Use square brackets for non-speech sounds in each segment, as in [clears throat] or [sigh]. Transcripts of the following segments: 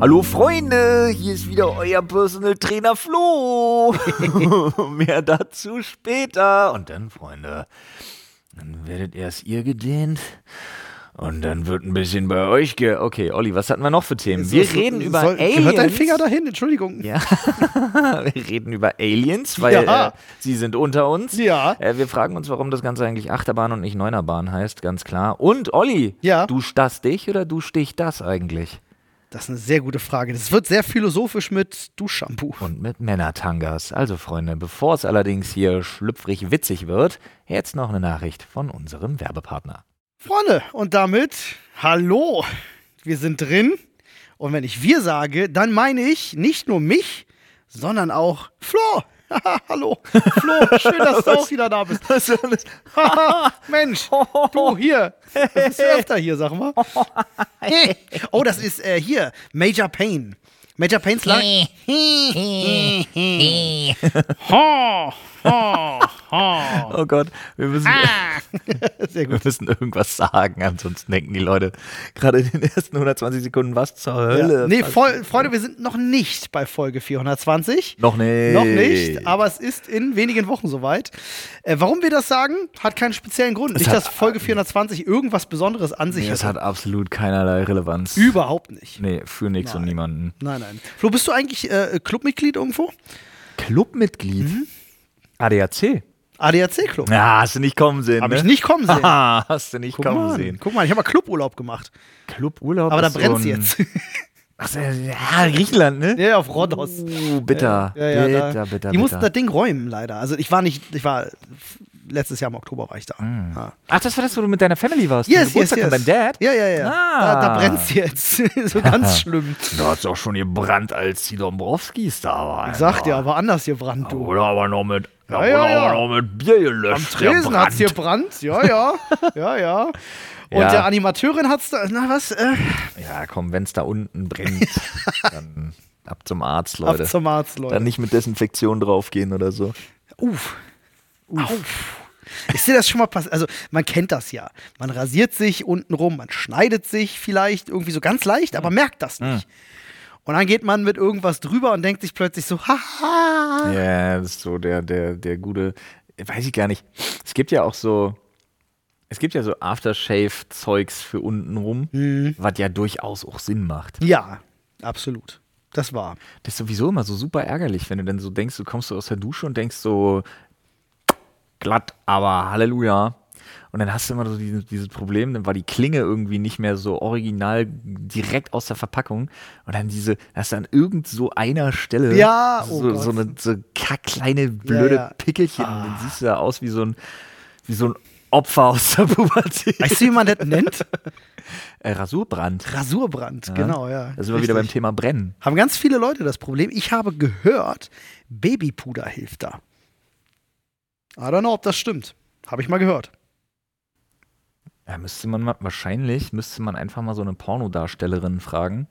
Hallo Freunde, hier ist wieder euer Personal Trainer Flo. [laughs] Mehr dazu später. Und dann, Freunde, dann werdet erst ihr gedehnt. Und dann wird ein bisschen bei euch ge... Okay, Olli, was hatten wir noch für Themen? Wir So- reden über soll, Aliens. Gehört dein Finger dahin? Entschuldigung. Ja, [laughs] wir reden über Aliens, weil Ja. äh, sie sind unter uns. Ja. Äh, wir fragen uns, warum das Ganze eigentlich Achterbahn und nicht Neunerbahn heißt, ganz klar. Und Olli, Ja. duscht das dich oder duscht dich das eigentlich? Das ist eine sehr gute Frage. Das wird sehr philosophisch mit Duschshampoo. Und mit Männertangas. Also Freunde, bevor es allerdings hier schlüpfrig witzig wird, jetzt noch eine Nachricht von unserem Werbepartner. Freunde, und damit, hallo, wir sind drin. Und wenn ich wir sage, dann meine ich nicht nur mich, sondern auch Flo. Haha, [laughs] hallo, Flo, schön, dass du [laughs] auch wieder da bist. Haha, [laughs] Mensch, du hier. Das ist öfter hier, sag mal. Oh, das ist äh, hier, Major Payne. Major Payne's Lang. Ha, [laughs] ha. Oh Gott, wir müssen, [laughs] Sehr wir müssen irgendwas sagen, ansonsten denken die Leute gerade in den ersten 120 Sekunden, was zur Hölle. Ja. Nee, voll, Freunde, wir sind noch nicht bei Folge 420. Noch nicht. Noch nicht, aber es ist in wenigen Wochen soweit. Äh, warum wir das sagen, hat keinen speziellen Grund. nicht, hat- dass Folge 420 irgendwas Besonderes an sich Nee, es hat. hat absolut keinerlei Relevanz. Überhaupt nicht. Nee, für nichts und niemanden. Nein, nein. Flo, bist du eigentlich äh, Clubmitglied irgendwo? Clubmitglied? Mhm. ADAC? ADAC-Club. Ja, hast du nicht kommen sehen, Habe ne? ich nicht kommen sehen. Haha, [laughs] hast du nicht Guck kommen mal, sehen. guck mal, ich habe mal Cluburlaub gemacht. Cluburlaub Aber da ist so brennt's ein- jetzt. [laughs] Ach, so, ja, Griechenland, ne? ja, auf Rhodos. Uh, bitter. Ja, ja, bitter, da, bitter, die mussten bitter. das Ding räumen, leider. Also ich war nicht, ich war letztes Jahr im Oktober war ich da. Ja. Ach, das war das, wo du mit deiner Family warst? Yes, yes, yes. deinem Dad? Ja, ja, ja. Ah. Da, da brennt's jetzt. [laughs] so ganz schlimm. Da hat's auch schon gebrannt, als die Dombrowskis da waren. Ich sag dir, aber anders gebrannt, du. Oder aber noch mit, Ja, ja, ja, ja. noch mit Bier gelöscht. Am Tresen gebrannt. hat's gebrannt. Ja, ja. [laughs] Ja, ja. Und Ja. der Animateurin hat's da, na was, äh, Ja, komm, wenn's da unten brennt, [laughs] dann ab zum Arzt, Leute. ab zum Arzt, Leute. Dann nicht mit Desinfektion draufgehen oder so. Uff. Uff. Ist dir das schon mal passiert? Also, man kennt das ja. Man rasiert sich unten rum, man schneidet sich vielleicht irgendwie so ganz leicht, aber merkt das nicht. Und dann geht man mit irgendwas drüber und denkt sich plötzlich so, haha. Ja, das ist so der, der, der gute, weiß ich gar nicht. Es gibt ja auch so, es gibt ja so Aftershave-Zeugs für unten rum, Mhm. was ja durchaus auch Sinn macht. Ja, absolut. Das war. Das ist sowieso immer so super ärgerlich, wenn du dann so denkst, du kommst so aus der Dusche und denkst so glatt, aber Halleluja. Und dann hast du immer so dieses, dieses Problem, dann war die Klinge irgendwie nicht mehr so original direkt aus der Verpackung. Und dann diese, hast du an irgend so einer Stelle Ja, oh so, Gott. so eine so kleine blöde Ja, Ah. ja. Pickelchen. Dann siehst du da aus wie so ein, wie so ein Opfer aus der [laughs] Pubertät. Weißt du, wie man das nennt? Äh, Rasurbrand. Rasurbrand, genau, ja. Da sind wir wieder beim. Thema Brennen. Haben ganz viele Leute das Problem. Ich habe gehört, Babypuder hilft da. I don't know, ob das stimmt. Habe ich mal gehört. Ja, müsste man mal, wahrscheinlich müsste man einfach mal so eine Pornodarstellerin fragen.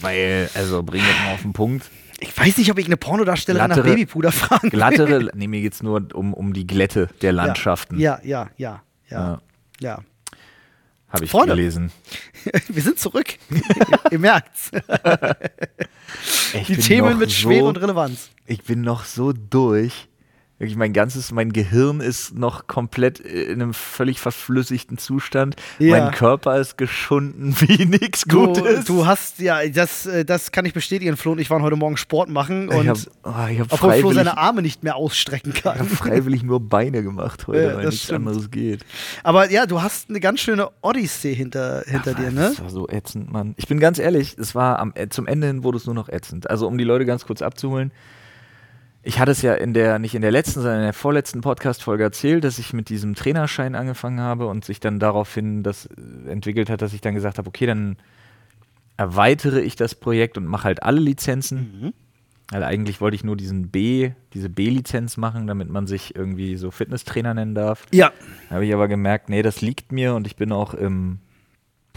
Weil, also bring das mal auf den Punkt. Ich weiß nicht, ob ich eine Pornodarstellerin nach Glattere- Babypuder fragen will. Glattere, nee, mir geht's nur um, um die Glätte der Landschaften. Ja, ja, ja, ja, Ja, ja. Habe ich Freunde. gelesen. [laughs] Wir sind zurück. [laughs] Ihr merkt's. Die Themen mit so, Schwere und Relevanz. Ich bin noch so durch. Wirklich, mein ganzes, mein Gehirn ist noch komplett in einem völlig verflüssigten Zustand. Ja. Mein Körper ist geschunden [laughs] wie nichts Gutes. du hast, ja, das, äh, das kann ich bestätigen, Flo und ich waren heute Morgen Sport machen ich und habe oh, ich hab obwohl Flo seine Arme nicht mehr ausstrecken ich kann. hab [laughs] freiwillig nur Beine gemacht heute, Ja, weil nichts stimmt. anderes geht. Aber ja, du hast eine ganz schöne Odyssee hinter, hinter dir, ne? Das war so ätzend, Mann. Ich bin ganz ehrlich, es war am, äh, zum Ende hin wurde es nur noch ätzend. Also um die Leute ganz kurz abzuholen. Ich hatte es ja in der, nicht in der letzten, sondern in der vorletzten Podcast-Folge erzählt, dass ich mit diesem Trainerschein angefangen habe und sich dann daraufhin das äh, entwickelt hat, dass ich dann gesagt habe, okay, dann erweitere ich das Projekt und mache halt alle Lizenzen. Weil eigentlich wollte ich nur diesen B, diese B-Lizenz machen, damit man sich irgendwie so Fitnesstrainer nennen darf. Ja. Habe ich aber gemerkt, nee, das liegt mir und ich bin auch im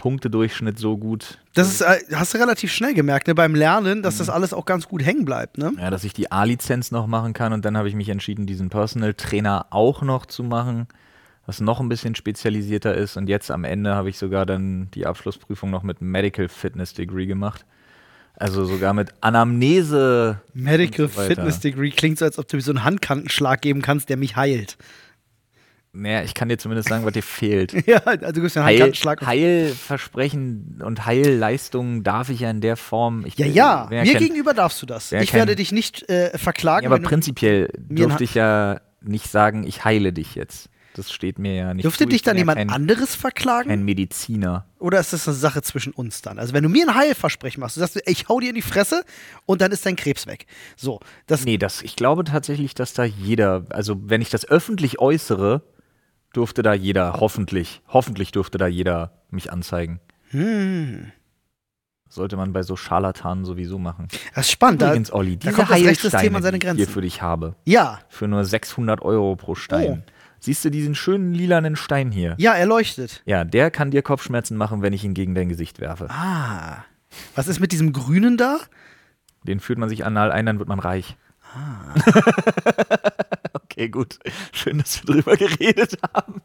Punktedurchschnitt so gut, Das ist, äh, hast du relativ schnell gemerkt, ne, beim Lernen, dass das alles auch ganz gut hängen bleibt, ne? ja, dass ich die A-Lizenz noch machen kann und dann habe ich mich entschieden, diesen Personal Trainer auch noch zu machen. was noch ein bisschen spezialisierter ist. Und jetzt am Ende habe ich sogar dann die Abschlussprüfung noch mit Medical Fitness Degree gemacht. Also sogar mit Anamnese. Medical so. Fitness Degree klingt so, als ob du mir so einen Handkantenschlag geben kannst, der mich heilt. Naja, ich kann dir zumindest sagen, was dir fehlt. [laughs] Ja, also du mir einen Heil. Heilversprechen und Heilleistungen darf ich ja in der Form. Ich, ja, ja, mir kein- gegenüber darfst du das. Ich kein- werde dich nicht äh, verklagen. Ja, aber prinzipiell ein durfte ich ja nicht sagen, ich heile dich jetzt. Das steht mir ja nicht Dürfte zu. dich dann ja jemand kein, anderes verklagen? kein Mediziner. Oder ist das eine Sache zwischen uns dann? Also, wenn du mir ein Heilversprechen machst, du sagst, ich hau dir in die Fresse und dann ist dein Krebs weg. So, das. Nee, das, ich glaube tatsächlich, dass da jeder, also wenn ich das öffentlich äußere, durfte da jeder, hoffentlich, hoffentlich durfte da jeder mich anzeigen. Hm, Sollte man bei so Scharlatanen sowieso machen. das ist spannend. Da, Übrigens, Olli, da diese kommt das Rechtssystem Heilsteine, an seine die ich hier Grenzen. für dich habe, ja, für nur 600 Euro pro Stein. Siehst du diesen schönen lilanen Stein hier? ja, er leuchtet. Ja, der kann dir Kopfschmerzen machen, wenn ich ihn gegen dein Gesicht werfe. Ah. Was ist mit diesem Grünen da? Den führt man sich anal ein, dann wird man reich. Ah. [laughs] okay, gut. Schön, dass wir drüber geredet haben.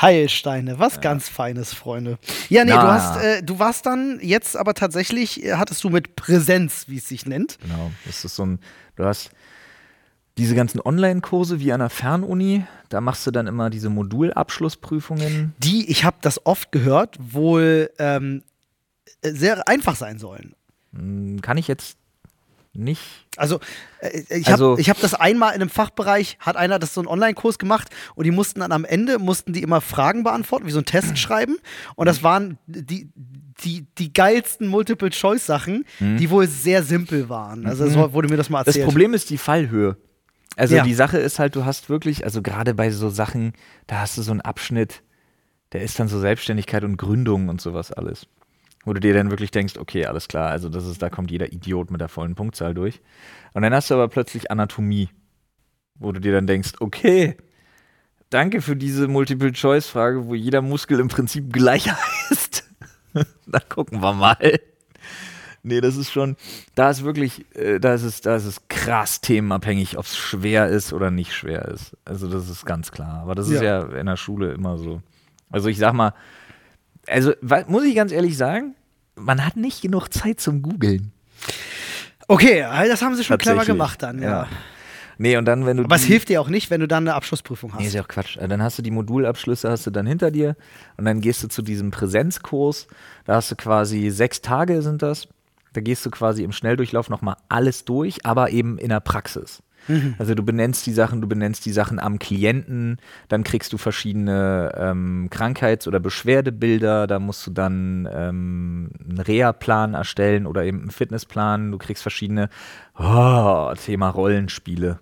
Heilsteine, was ganz Feines, Freunde. Ja, nee, du hast, äh, du warst dann jetzt aber tatsächlich, äh, hattest du mit Präsenz, wie es sich nennt. Genau. Das ist so ein, du hast diese ganzen Online-Kurse wie an der Fernuni, da machst du dann immer diese Modulabschlussprüfungen. die, ich habe das oft gehört, wohl ähm, äh, sehr einfach sein sollen. Hm, Kann ich jetzt nicht. Also, äh, ich Also- habe ich hab das einmal in einem Fachbereich, hat einer das so einen Online-Kurs gemacht und die mussten dann am Ende, mussten die immer Fragen beantworten, wie so einen Test [clears throat] schreiben. Und das waren die, die, die geilsten Multiple-Choice-Sachen, die wohl sehr simpel waren. Also, so wurde mir das mal Mhm. Das erzählt. Problem ist die Fallhöhe. Also Ja. die Sache ist halt, du hast wirklich, also gerade bei so Sachen, da hast du so einen Abschnitt, der ist dann so Selbstständigkeit und Gründung und sowas alles. Wo du dir dann wirklich denkst, okay, alles klar, also das ist, da kommt jeder Idiot mit der vollen Punktzahl durch. Und dann hast du aber plötzlich Anatomie, wo du dir dann denkst, okay, danke für diese Multiple-Choice-Frage, wo jeder Muskel im Prinzip gleich heißt. [laughs] dann gucken wir mal. Nee, das ist schon, da ist wirklich, äh, da ist es, da ist es krass themenabhängig, ob es schwer ist oder nicht schwer ist. Also das ist ganz klar. Aber das ist ja in der Schule immer so. Also ich sag mal, also muss ich ganz ehrlich sagen, man hat nicht genug Zeit zum Googeln. okay, das haben sie schon clever gemacht dann, ja. Nee, und dann, wenn du. Aber es hilft dir auch nicht, wenn du dann eine Abschlussprüfung hast. Nee, ist ja auch Quatsch. Äh, Dann hast du die Modulabschlüsse, hast du dann hinter dir und dann gehst du zu diesem Präsenzkurs. Da hast du quasi sechs Tage sind das. Da gehst du quasi im Schnelldurchlauf nochmal alles durch, aber eben in der Praxis. Also du benennst die Sachen, du benennst die Sachen am Klienten, dann kriegst du verschiedene ähm, Krankheits- oder Beschwerdebilder, da musst du dann ähm, einen Reha-Plan erstellen oder eben einen Fitnessplan, du kriegst verschiedene, oh, Thema Rollenspiele.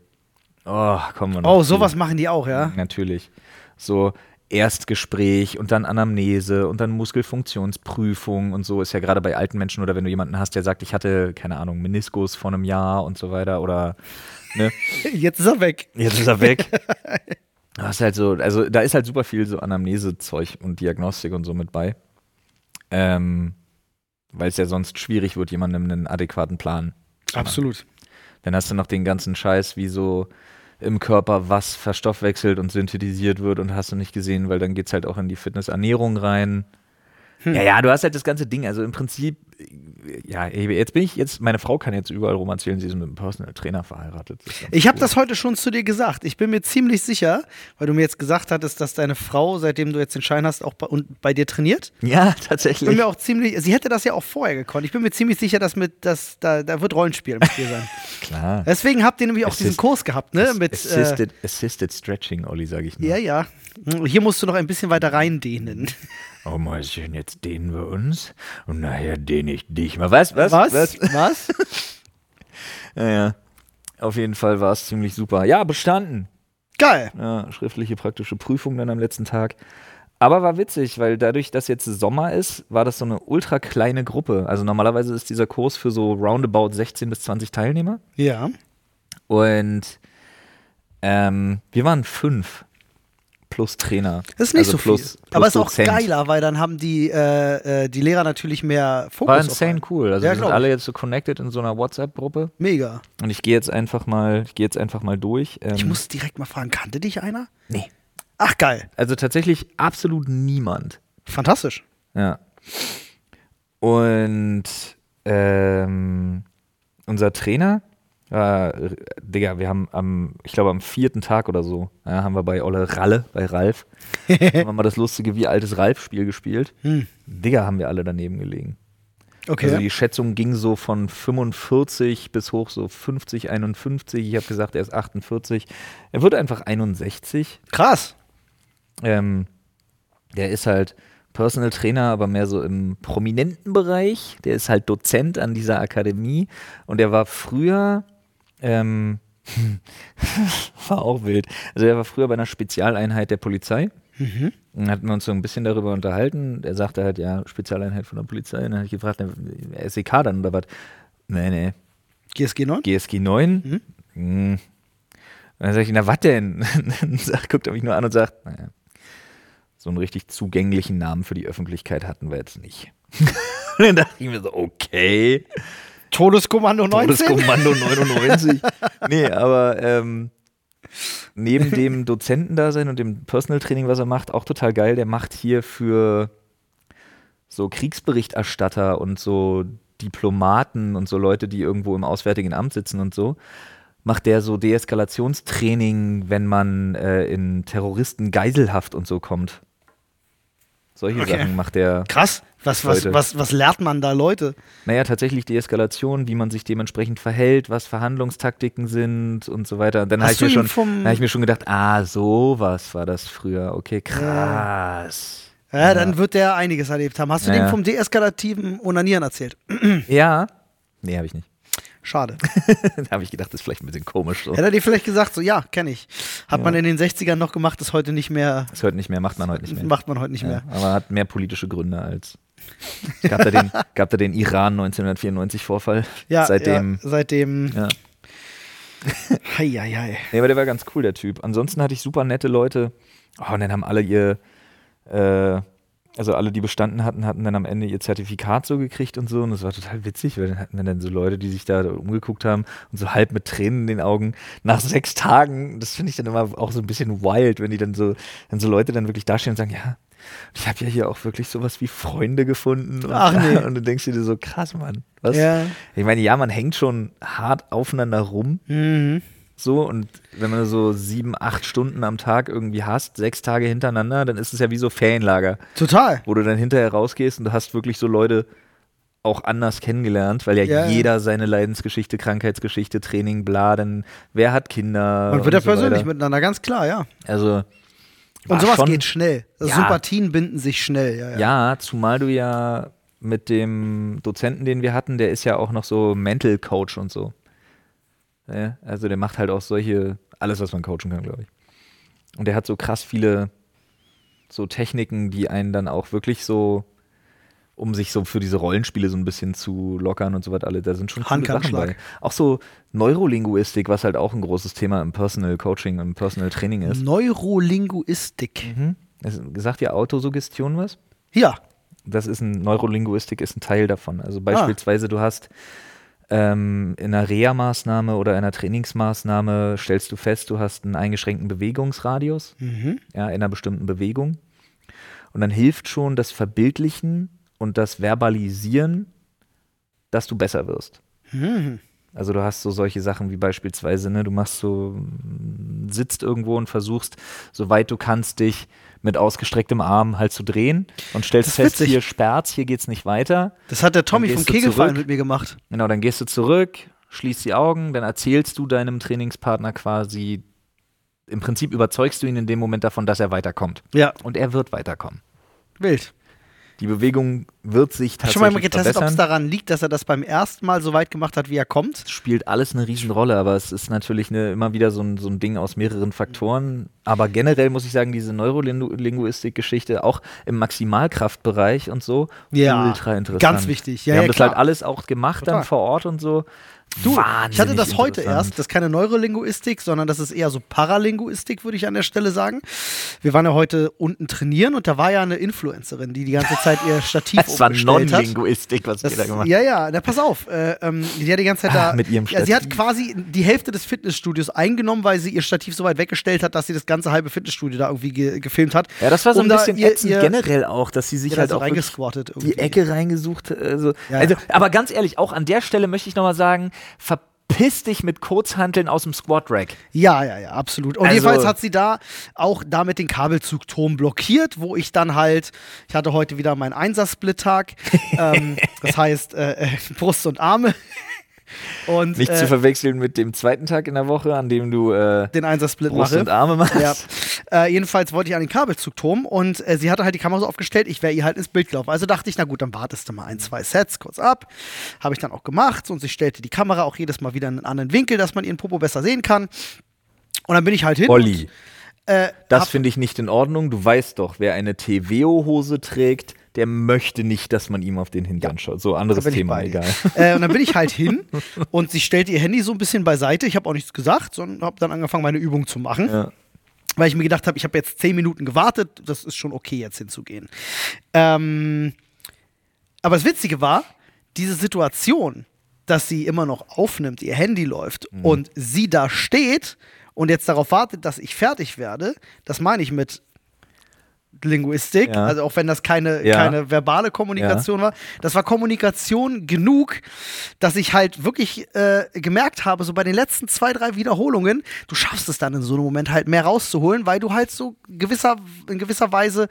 Oh, kommen wir noch oh, sowas machen die auch, ja? Natürlich. So Erstgespräch und dann Anamnese und dann Muskelfunktionsprüfung und so ist ja gerade bei alten Menschen oder wenn du jemanden hast, der sagt, ich hatte, keine Ahnung, Meniskus vor einem Jahr und so weiter oder ne, Jetzt ist er weg. jetzt ist er weg. [laughs] Du hast halt so, also da ist halt super viel so Anamnesezeug und Diagnostik und so mit bei. Ähm, weil es ja sonst schwierig wird, jemandem einen adäquaten Plan zu machen. Absolut. Dann hast du noch den ganzen Scheiß, wie so im Körper was verstoffwechselt und synthetisiert wird und hast du nicht gesehen, weil dann geht es halt auch in die Fitnessernährung rein. Hm. Ja, ja, du hast halt das ganze Ding. Also im Prinzip, ja, jetzt bin ich jetzt, meine Frau kann jetzt überall rum erzählen, sie ist mit einem Personal Trainer verheiratet. Ich habe cool. das heute schon zu dir gesagt. Ich bin mir ziemlich sicher, weil du mir jetzt gesagt hattest, dass deine Frau, seitdem du jetzt den Schein hast, auch bei, und bei dir trainiert. Ja, [laughs] Ich bin tatsächlich. mir auch ziemlich, sie hätte das ja auch vorher gekonnt. Ich bin mir ziemlich sicher, dass mit, dass da, da wird Rollenspiel mit dir sein. [laughs] Klar. Deswegen habt ihr nämlich auch Assist- diesen Kurs gehabt, ne? Mit, äh, assisted, assisted Stretching, Olli, sage ich nur. ja, ja. Hier musst du noch ein bisschen weiter reindehnen. [laughs] Oh, Mäuschen, jetzt dehnen wir uns und nachher dehne ich dich mal. Was? Was? Was? Was? [laughs] Ja, ja. Auf jeden Fall war es ziemlich super. Ja, bestanden. Geil. Ja, schriftliche praktische Prüfung dann am letzten Tag. Aber war witzig, weil dadurch, dass jetzt Sommer ist, war das so eine ultra kleine Gruppe. Also normalerweise ist dieser Kurs für so roundabout 16 bis 20 Teilnehmer. Ja. Und ähm, wir waren fünf plus Trainer. Das ist nicht also so viel. plus, plus Aber ist auch geiler, weil dann haben die, äh, äh, die Lehrer natürlich mehr Fokus. War insane cool. Also Ja, wir sind alle jetzt so connected in so einer WhatsApp-Gruppe. Mega. Und ich gehe jetzt einfach mal, ich gehe jetzt einfach mal durch. Ähm, Ich muss direkt mal fragen, kannte dich einer? Nee. Ach, geil. Also tatsächlich absolut niemand. Fantastisch. Ja. Und ähm, unser Trainer, äh, Digga, wir haben am, ich glaube am vierten Tag oder so, ja, haben wir bei Olle Ralle, bei Ralf, [laughs] haben wir mal das lustige wie altes Ralf-Spiel gespielt. Hm. Digga, haben wir alle daneben gelegen. Okay. Also die Schätzung ging so von 45 bis hoch so 50, 51. Ich habe gesagt, er ist 48. Er wird einfach 61. Krass. Ähm, der ist halt Personal Trainer, aber mehr so im prominenten Bereich. Der ist halt Dozent an dieser Akademie und der war früher, ähm, [laughs] war auch wild. Also er war früher bei einer Spezialeinheit der Polizei. Mhm. Dann hatten wir uns so ein bisschen darüber unterhalten. Er sagte halt, ja, Spezialeinheit von der Polizei. Und dann habe ich gefragt, SEK dann oder was? Nee, nee, GSG 9? GSG 9? Mhm. Hm. Und dann sage ich, na was denn? [laughs] dann guckt er mich nur an und sagt, naja, so einen richtig zugänglichen Namen für die Öffentlichkeit hatten wir jetzt nicht. [laughs] und dann dachte ich mir so, okay, Todeskommando 19? Todeskommando 99. [laughs] nee, aber ähm, neben dem Dozentendasein und dem Personal Training, was er macht, auch total geil, der macht hier für so Kriegsberichterstatter und so Diplomaten und so Leute, die irgendwo im Auswärtigen Amt sitzen und so, macht der so Deeskalationstraining, wenn man äh, in Terroristen Geiselhaft und so kommt. Solche Okay. Sachen macht der. Krass. Was, was, Leute. was, was lernt man da, Leute? Naja, tatsächlich Deeskalation, wie man sich dementsprechend verhält, was Verhandlungstaktiken sind und so weiter. Und dann habe ich, mir schon- dann hab ich mir schon gedacht, ah, sowas war das früher. Okay, krass. Ja, dann wird der einiges erlebt haben. Hast du Ja. dem vom deeskalativen Onanieren erzählt? Ja. Nee, habe ich nicht. Schade. [laughs] da habe ich gedacht, das ist vielleicht ein bisschen komisch. So. Hätte er dir vielleicht gesagt, so, ja, kenne ich. Hat Ja. man in den 60ern noch gemacht, ist heute nicht mehr, Das hört nicht mehr, macht man heute nicht mehr. macht man heute nicht ja, mehr. aber hat mehr politische Gründe als. Gab da den, [laughs] gab da den Iran 1994 Vorfall. Ja, Seitdem. ja, seitdem. [laughs] Ja. Hei, hei, hei. Nee, aber der war ganz cool, der Typ. Ansonsten hatte ich super nette Leute. Oh, und dann haben alle ihr, äh, also alle, die bestanden hatten, hatten dann am Ende ihr Zertifikat so gekriegt und so. Und das war total witzig, weil dann hatten wir dann so Leute, die sich da umgeguckt haben und so halb mit Tränen in den Augen nach sechs Tagen. Das finde ich dann immer auch so ein bisschen wild, wenn die dann so, wenn so Leute dann wirklich dastehen und sagen, ja, ich habe ja hier auch wirklich sowas wie Freunde gefunden. Und, Ach, nee. [laughs] und du denkst dir so, krass, Mann. Was? Ja. Ich meine, ja, man hängt schon hart aufeinander rum. Mhm. So, und wenn man so sieben, acht Stunden am Tag irgendwie hast, sechs Tage hintereinander, dann ist es ja wie so Ferienlager, Total. wo du dann hinterher rausgehst und du hast wirklich so Leute auch anders kennengelernt, weil ja, Ja, jeder seine Leidensgeschichte, Krankheitsgeschichte, Training, bla, dann wer hat Kinder. Man wird und ja so persönlich weiter. miteinander, ganz klar, ja. Also. Und sowas schon- geht schnell. Also Ja. Sympathien binden sich schnell, ja. ja. Ja, zumal du ja mit dem Dozenten, den wir hatten, der ist ja auch noch so Mental Coach und so. Ja, also der macht halt auch solche, alles, was man coachen kann, glaube ich. Und der hat so krass viele so Techniken, die einen dann auch wirklich so, um sich so für diese Rollenspiele so ein bisschen zu lockern und so weiter, alle, da sind schon coole Sachen bei. Auch so Neurolinguistik, was halt auch ein großes Thema im Personal Coaching, im Personal Training ist. Neurolinguistik. Mhm. Sagt dir Autosuggestion was? Ja. Das ist ein Neurolinguistik ist ein Teil davon. Also Ah. beispielsweise du hast ähm, in einer Reha-Maßnahme oder einer Trainingsmaßnahme stellst du fest, du hast einen eingeschränkten Bewegungsradius, Mhm. ja, in einer bestimmten Bewegung. Und dann hilft schon das Verbildlichen und das Verbalisieren, dass du besser wirst. Mhm. Also du hast so solche Sachen wie beispielsweise, ne, du machst so, sitzt irgendwo und versuchst, soweit du kannst, dich mit ausgestrecktem Arm halt zu drehen und stellst fest, witzig. hier sperrt's, hier geht's nicht weiter. Das hat der Tommy vom Kegelfallen mit mir gemacht. Genau, dann gehst du zurück, schließt die Augen, dann erzählst du deinem Trainingspartner quasi, im Prinzip überzeugst du ihn in dem Moment davon, dass er weiterkommt. Ja, Und er wird weiterkommen. wild. Die Bewegung wird sich du schon mal tatsächlich getestet, ob es daran liegt, dass er das beim ersten Mal so weit gemacht hat, wie er kommt? spielt alles eine Riesenrolle, aber es ist natürlich eine, immer wieder so ein, so ein Ding aus mehreren Faktoren. Aber generell muss ich sagen, diese Neurolinguistik-Geschichte, auch im Maximalkraftbereich und so, Ja, ultra interessant. ganz wichtig. Ja, Wir haben ja, das klar. halt alles auch gemacht Total. dann vor Ort und so. Du, wahnsinnig ich hatte das heute erst. Das ist keine Neurolinguistik, sondern das ist eher so Paralinguistik, würde ich an der Stelle sagen. Wir waren ja heute unten trainieren und da war ja eine Influencerin, die die ganze Zeit ihr Stativ [laughs] Das war umgestellt hat. Non-Linguistik, was Das, wir da gemacht ja, ja, na pass auf. Äh, ähm, die hat die ganze Zeit Ah, da. mit ihrem ja, sie hat Stativ. quasi die Hälfte des Fitnessstudios eingenommen, weil sie ihr Stativ so weit weggestellt hat, dass sie das ganze halbe Fitnessstudio da irgendwie ge gefilmt hat. Ja, das war so Um ein bisschen ihr- ätzend ihr- generell auch, dass sie sich Ja, halt so auch reingesquattet die. Ecke reingesucht. Also, Ja, also, aber ganz ehrlich, auch an der Stelle möchte ich nochmal sagen, verpiss dich mit Kurzhanteln aus dem Squat-Rack. Ja, ja, ja, absolut. Und Also- jedenfalls hat sie da auch damit den Kabelzugturm blockiert, wo ich dann halt, ich hatte heute wieder meinen Einsatzsplit-Tag, [laughs] ähm, das heißt äh, äh, Brust und Arme. Und Nicht äh, zu verwechseln mit dem zweiten Tag in der Woche, an dem du äh, den Einsatzsplit Brust mache. und Arme machst. Ja. Äh, jedenfalls wollte ich an den Kabelzugturm und äh, sie hatte halt die Kamera so aufgestellt, ich wäre ihr halt ins Bild gelaufen. Also dachte ich, na gut, dann wartest du mal ein, zwei Sets kurz ab. Habe ich dann auch gemacht und sie stellte die Kamera auch jedes Mal wieder in einen anderen Winkel, dass man ihren Popo besser sehen kann. Und dann bin ich halt hin. Olli, Und, äh, das finde ich nicht in Ordnung. Du weißt doch, wer eine TVO-Hose trägt, der möchte nicht, dass man ihm auf den Hintern schaut. So, anderes Thema, egal. [laughs] Äh, und dann bin ich halt hin und sie stellte ihr Handy so ein bisschen beiseite. Ich habe auch nichts gesagt, sondern habe dann angefangen, meine Übung zu machen. Ja. Weil ich mir gedacht habe, ich habe jetzt zehn Minuten gewartet, das ist schon okay, jetzt hinzugehen. Ähm, aber das Witzige war, diese Situation, dass sie immer noch aufnimmt, ihr Handy läuft Mhm. und sie da steht und jetzt darauf wartet, dass ich fertig werde, das meine ich mit Linguistik, Ja. also auch wenn das keine, Ja. keine verbale Kommunikation war, das war Kommunikation genug, dass ich halt wirklich äh, gemerkt habe, so bei den letzten zwei, drei Wiederholungen, du schaffst es dann in so einem Moment halt mehr rauszuholen, weil du halt so gewisser, in gewisser Weise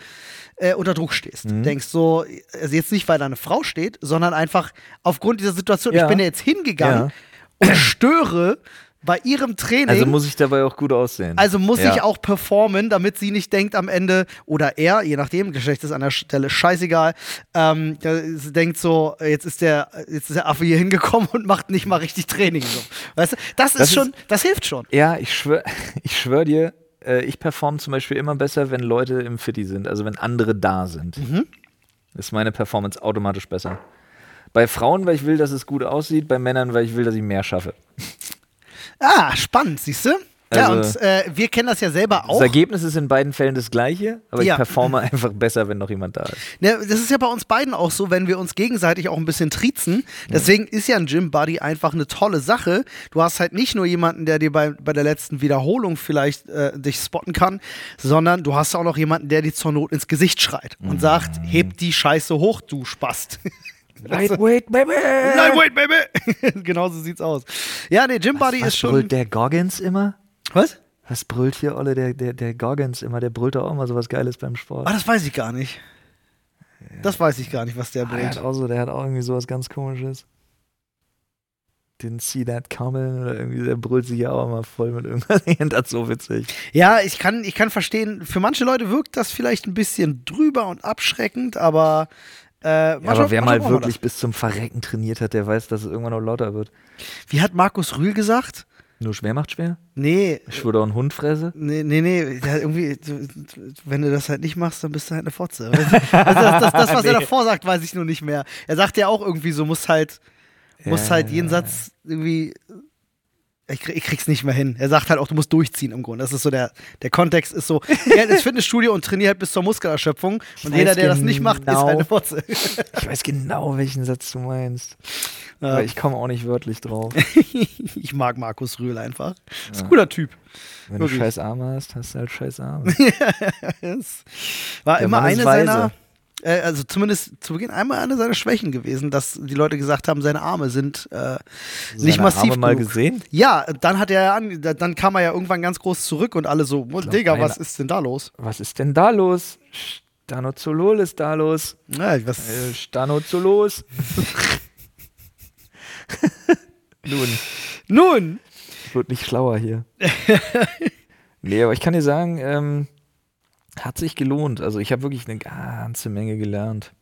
äh, unter Druck stehst. Mhm. Denkst so, also jetzt nicht, weil da eine Frau steht, sondern einfach aufgrund dieser Situation, Ja. ich bin ja jetzt hingegangen und störe bei ihrem Training. Also muss ich dabei auch gut aussehen. Also muss Ja. ich auch performen, damit sie nicht denkt am Ende, oder er, je nachdem, Geschlecht ist an der Stelle scheißegal, ähm, denkt so, jetzt ist der, jetzt ist der Affe hier hingekommen und macht nicht mal richtig Training. So. Weißt du, das, Das ist ist- schon, das hilft schon. Ja, ich schwör, [laughs] ich schwör dir, äh, ich performe zum Beispiel immer besser, wenn Leute im Fitti sind, also wenn andere da sind. Mhm. Ist meine Performance automatisch besser. Bei Frauen, weil ich will, dass es gut aussieht, bei Männern, weil ich will, dass ich mehr schaffe. [laughs] Ah, spannend, siehst du? Ja, Also- und äh, wir kennen das ja selber auch. Das Ergebnis ist in beiden Fällen das gleiche, aber Ja. ich performe einfach besser, wenn noch jemand da ist. Ne, das ist ja bei uns beiden auch so, wenn wir uns gegenseitig auch ein bisschen triezen. Deswegen ist ja ein Gym Buddy einfach eine tolle Sache. Du hast halt nicht nur jemanden, der dir bei, bei der letzten Wiederholung vielleicht äh, dich spotten kann, sondern du hast auch noch jemanden, der dir zur Not ins Gesicht schreit und sagt, heb die Scheiße hoch, du Spast. [laughs] Lightweight, baby! Nein, wait, baby! [laughs] genau so sieht's aus. Ja, nee, Gym Buddy Was ist schon. brüllt der Goggins immer? Was? Was brüllt hier, Olle, der, der, der Goggins immer? Der brüllt doch auch immer sowas Geiles beim Sport. Ah, das weiß ich gar nicht. Das weiß ich gar nicht, was der Ah, der, hat auch so, der hat auch irgendwie sowas ganz komisches. Didn't see that coming oder irgendwie, der brüllt sich ja auch immer voll mit irgendwas. [laughs] das ist so witzig. Ja, ich kann, ich kann verstehen, für manche Leute wirkt das vielleicht ein bisschen drüber und abschreckend, aber. Äh, Ja, aber wer mal wirklich bis zum Verrecken trainiert hat, der weiß, dass es irgendwann noch lauter wird. Das. Wie hat Markus Rühl gesagt? Nur schwer macht schwer? Nee. Ich würde auch einen Hund fresse. Nee, nee, nee, hat irgendwie, wenn du das halt nicht machst, dann bist du halt eine Fotze. Also, das, das, das, was [laughs] er davor sagt, weiß ich nur nicht mehr. Er sagt ja auch irgendwie so, muss halt, muss Ja, halt jeden ja, Satz irgendwie, ich, ich krieg's nicht mehr hin. Er sagt halt auch, du musst durchziehen im Grunde. Das ist so der, der Kontext ist so, er ist Fitnessstudio und trainiert halt bis zur Muskelerschöpfung und jeder, der das nicht macht, ist genau. eine Fotze. [laughs] Ich weiß genau, welchen Satz du meinst. Ja. Aber ich komme auch nicht wörtlich drauf. [laughs] ich mag Markus Rühl einfach. Ist ein cooler Typ. Wenn Wirklich. du scheiß Arme hast, hast du halt scheiß Arme. [laughs] War Der immer Mann eine seiner, äh, also zumindest zu Beginn einmal eine seiner Schwächen gewesen, dass die Leute gesagt haben, seine Arme sind äh, nicht Seine massiv Arme mal genug. gesehen? Ja, dann hat er an, dann kam er ja irgendwann ganz groß zurück und alle so, oh, Digga, was ist denn da los? Was ist denn da los? Stanozolol ist da los. Ja, was, Äh, Stanozolos. [laughs] Nun, nun, ich wurde nicht schlauer hier. nee, aber ich kann dir sagen, ähm, hat sich gelohnt. Also ich habe wirklich eine ganze Menge gelernt.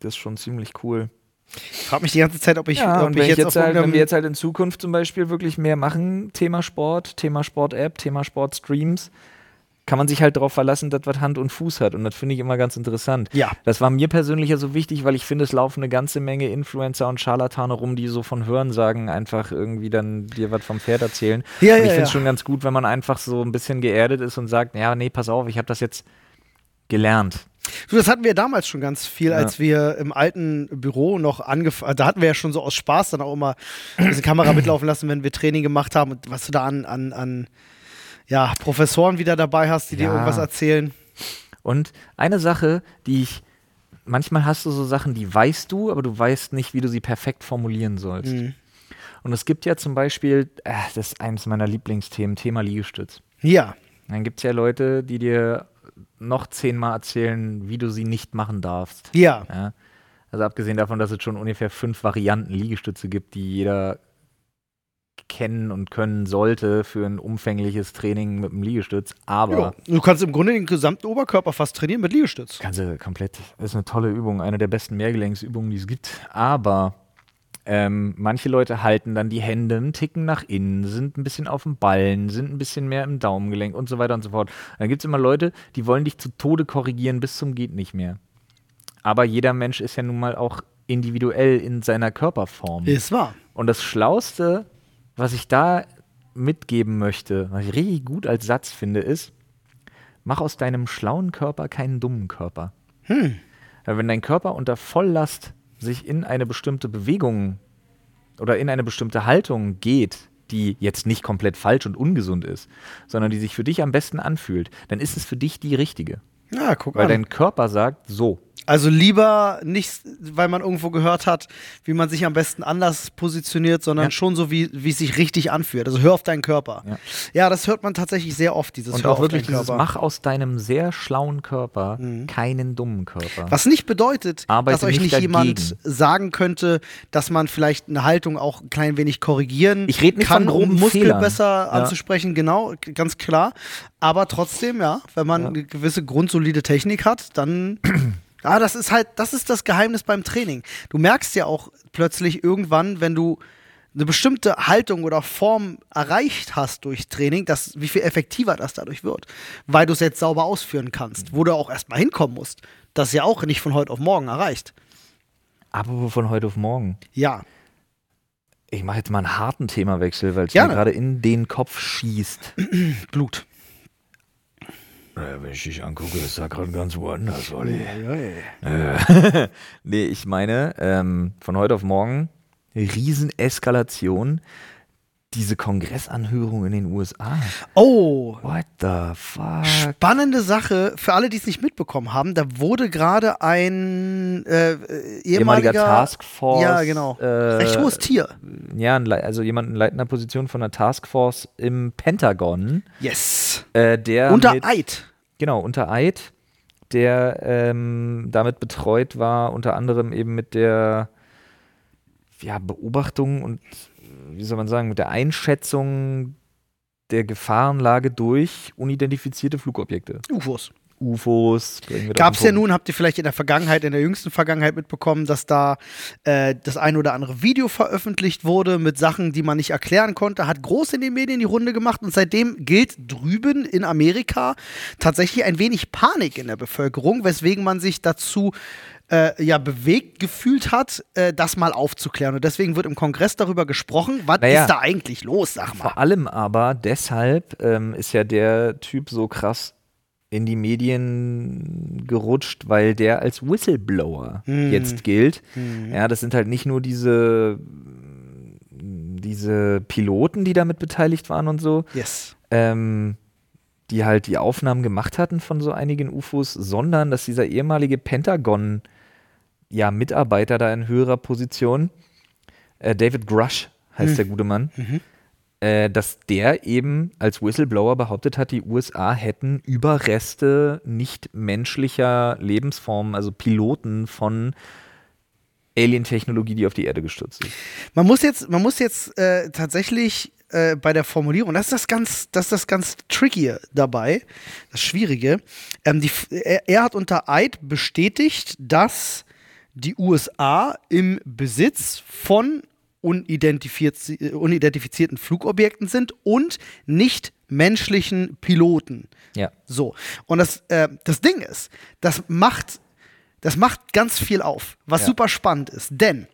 Das ist schon ziemlich cool. ich frage mich die ganze Zeit, ob ich, ja, ob ich jetzt, jetzt halt, wenn wir jetzt halt in Zukunft zum Beispiel wirklich mehr machen, Thema Sport, Thema Sport-App, Thema Sport-Streams, kann man sich halt darauf verlassen, dass was Hand und Fuß hat. Und das finde ich immer ganz interessant. Ja. Das war mir persönlich ja so wichtig, weil ich finde, es laufen eine ganze Menge Influencer und Scharlatane rum, die so von Hörensagen einfach irgendwie dann dir was vom Pferd erzählen. Ja, und ja, ich finde es ja. schon ganz gut, wenn man einfach so ein bisschen geerdet ist und sagt, ja, nee, pass auf, ich habe das jetzt gelernt. Das hatten wir damals schon ganz viel, Ja. als wir im alten Büro noch angefangen, da hatten wir ja schon so aus Spaß dann auch immer diese Kamera mitlaufen lassen, wenn wir Training gemacht haben und was du da an, an, an ja, Professoren wieder dabei hast, die dir Ja. irgendwas erzählen. Und eine Sache, die ich, manchmal hast du so Sachen, die weißt du, aber du weißt nicht, wie du sie perfekt formulieren sollst. Mhm. Und es gibt ja zum Beispiel, äh, das ist eines meiner Lieblingsthemen, Thema Liegestütz. Ja, Dann gibt es ja Leute, die dir noch zehnmal erzählen, wie du sie nicht machen darfst. ja, Ja? Also abgesehen davon, dass es schon ungefähr fünf Varianten Liegestütze gibt, die jeder kennen und können sollte für ein umfängliches Training mit dem Liegestütz. Aber ja. Du kannst im Grunde den gesamten Oberkörper fast trainieren mit Liegestütz. Kannst du komplett. Ist eine tolle Übung, eine der besten Mehrgelenksübungen, die es gibt. Aber ähm, manche Leute halten dann die Hände einen Ticken nach innen, sind ein bisschen auf dem Ballen, sind ein bisschen mehr im Daumengelenk und so weiter und so fort. Dann gibt es immer Leute, die wollen dich zu Tode korrigieren bis zum geht nicht mehr. Aber jeder Mensch ist ja nun mal auch individuell in seiner Körperform. Ist wahr. Und das Schlauste, was ich da mitgeben möchte, was ich richtig gut als Satz finde, ist, mach aus deinem schlauen Körper keinen dummen Körper. Hm. Weil wenn dein Körper unter Volllast sich in eine bestimmte Bewegung oder in eine bestimmte Haltung geht, die jetzt nicht komplett falsch und ungesund ist, sondern die sich für dich am besten anfühlt, dann ist es für dich die richtige. Ja, guck Weil an. dein Körper sagt, so, Also lieber nicht, weil man irgendwo gehört hat, wie man sich am besten anders positioniert, sondern Ja. schon so, wie wie es sich richtig anfühlt. Also hör auf deinen Körper. Ja. Ja, das hört man tatsächlich sehr oft, dieses und Hör auch auf wirklich dieses, mach aus deinem sehr schlauen Körper keinen dummen Körper. Was nicht bedeutet, Arbeite dass euch nicht nicht jemand sagen könnte, dass man vielleicht eine Haltung auch ein klein wenig korrigieren Ich nicht kann, um Muskel Fehlern. besser Ja. anzusprechen, genau, ganz klar. Aber trotzdem, ja, wenn man eine gewisse grundsolide Technik hat, dann. [clears throat] Ja, das ist halt, das ist das Geheimnis beim Training. Du merkst ja auch plötzlich irgendwann, wenn du eine bestimmte Haltung oder Form erreicht hast durch Training, dass, wie viel effektiver das dadurch wird. Weil du es jetzt sauber ausführen kannst, wo du auch erstmal hinkommen musst. Das ist ja auch nicht von heute auf morgen erreicht. Aber von heute auf morgen. Ja. Ich mache jetzt mal einen harten Themawechsel, weil es mir gerade in den Kopf schießt. [clears throat] Blut. Wenn ich dich angucke, ist da gerade ganz woanders, Olli. Ja, ja, ja. [laughs] nee, ich meine, ähm, von heute auf morgen, Rieseneskalation, diese Kongressanhörung in den USA. Oh, What the fuck? spannende Sache für alle, die es nicht mitbekommen haben. Da wurde gerade ein äh, äh, ehemaliger, Taskforce. Ja, genau. Äh, recht hohes Tier. Ja, also jemand in leitender Position von einer Taskforce im Pentagon, Yes. äh, der Unter mit, Eid. Genau, unter Eid, der ähm, damit betreut war, unter anderem eben mit der ja, Beobachtung und, wie soll man sagen, mit der Einschätzung der Gefahrenlage durch unidentifizierte Flugobjekte. UFOs. UFOs. Gab es ja nun, habt ihr vielleicht in der Vergangenheit, in der jüngsten Vergangenheit mitbekommen, dass da äh, das ein oder andere Video veröffentlicht wurde mit Sachen, die man nicht erklären konnte, hat groß in den Medien die Runde gemacht und seitdem gilt drüben in Amerika tatsächlich ein wenig Panik in der Bevölkerung, weswegen man sich dazu äh, ja bewegt gefühlt hat, äh, das mal aufzuklären. Und deswegen wird im Kongress darüber gesprochen, was Naja. ist da eigentlich los, sag mal. Vor allem aber deshalb ähm, ist ja der Typ so krass in die Medien gerutscht, weil der als Whistleblower Hm. jetzt gilt. Hm. Ja, das sind halt nicht nur diese, diese Piloten, die damit beteiligt waren und so, Yes. ähm, die halt die Aufnahmen gemacht hatten von so einigen UFOs, sondern dass dieser ehemalige Pentagon ja, Mitarbeiter da in höherer Position, äh, David Grush heißt Hm. der gute Mann, Mhm. äh, dass der eben als Whistleblower behauptet hat, die USA hätten Überreste nicht menschlicher Lebensformen, also Piloten von Alien-Technologie, die auf die Erde gestürzt ist. Man muss jetzt, man muss jetzt äh, tatsächlich äh, bei der Formulierung, das ist das ganz, das ist das ganz Tricky dabei, das Schwierige. Ähm, die, er, er hat unter Eid bestätigt, dass die USA im Besitz von unidentifiz äh, unidentifizierten Flugobjekten sind und nicht menschlichen Piloten. Ja. So. Und das, äh, das Ding ist, das macht, das macht ganz viel auf, was Ja. super spannend ist. Denn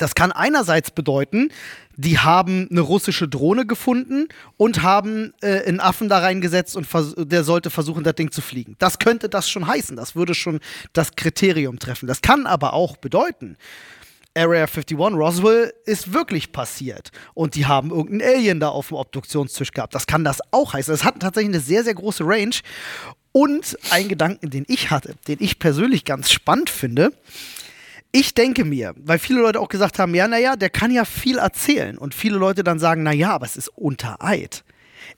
das kann einerseits bedeuten, die haben eine russische Drohne gefunden und haben äh, einen Affen da reingesetzt und der sollte versuchen, das Ding zu fliegen. Das könnte das schon heißen. Das würde schon das Kriterium treffen. Das kann aber auch bedeuten, Area 51 Roswell ist wirklich passiert und die haben irgendeinen Alien da auf dem Obduktionstisch gehabt. Das kann das auch heißen. Das hat tatsächlich eine sehr, sehr große Range. Und ein Gedanken, den ich hatte, den ich persönlich ganz spannend finde, ich denke mir, weil viele Leute auch gesagt haben, ja, naja, der kann ja viel erzählen. Und viele Leute dann sagen, naja, aber es ist unter Eid.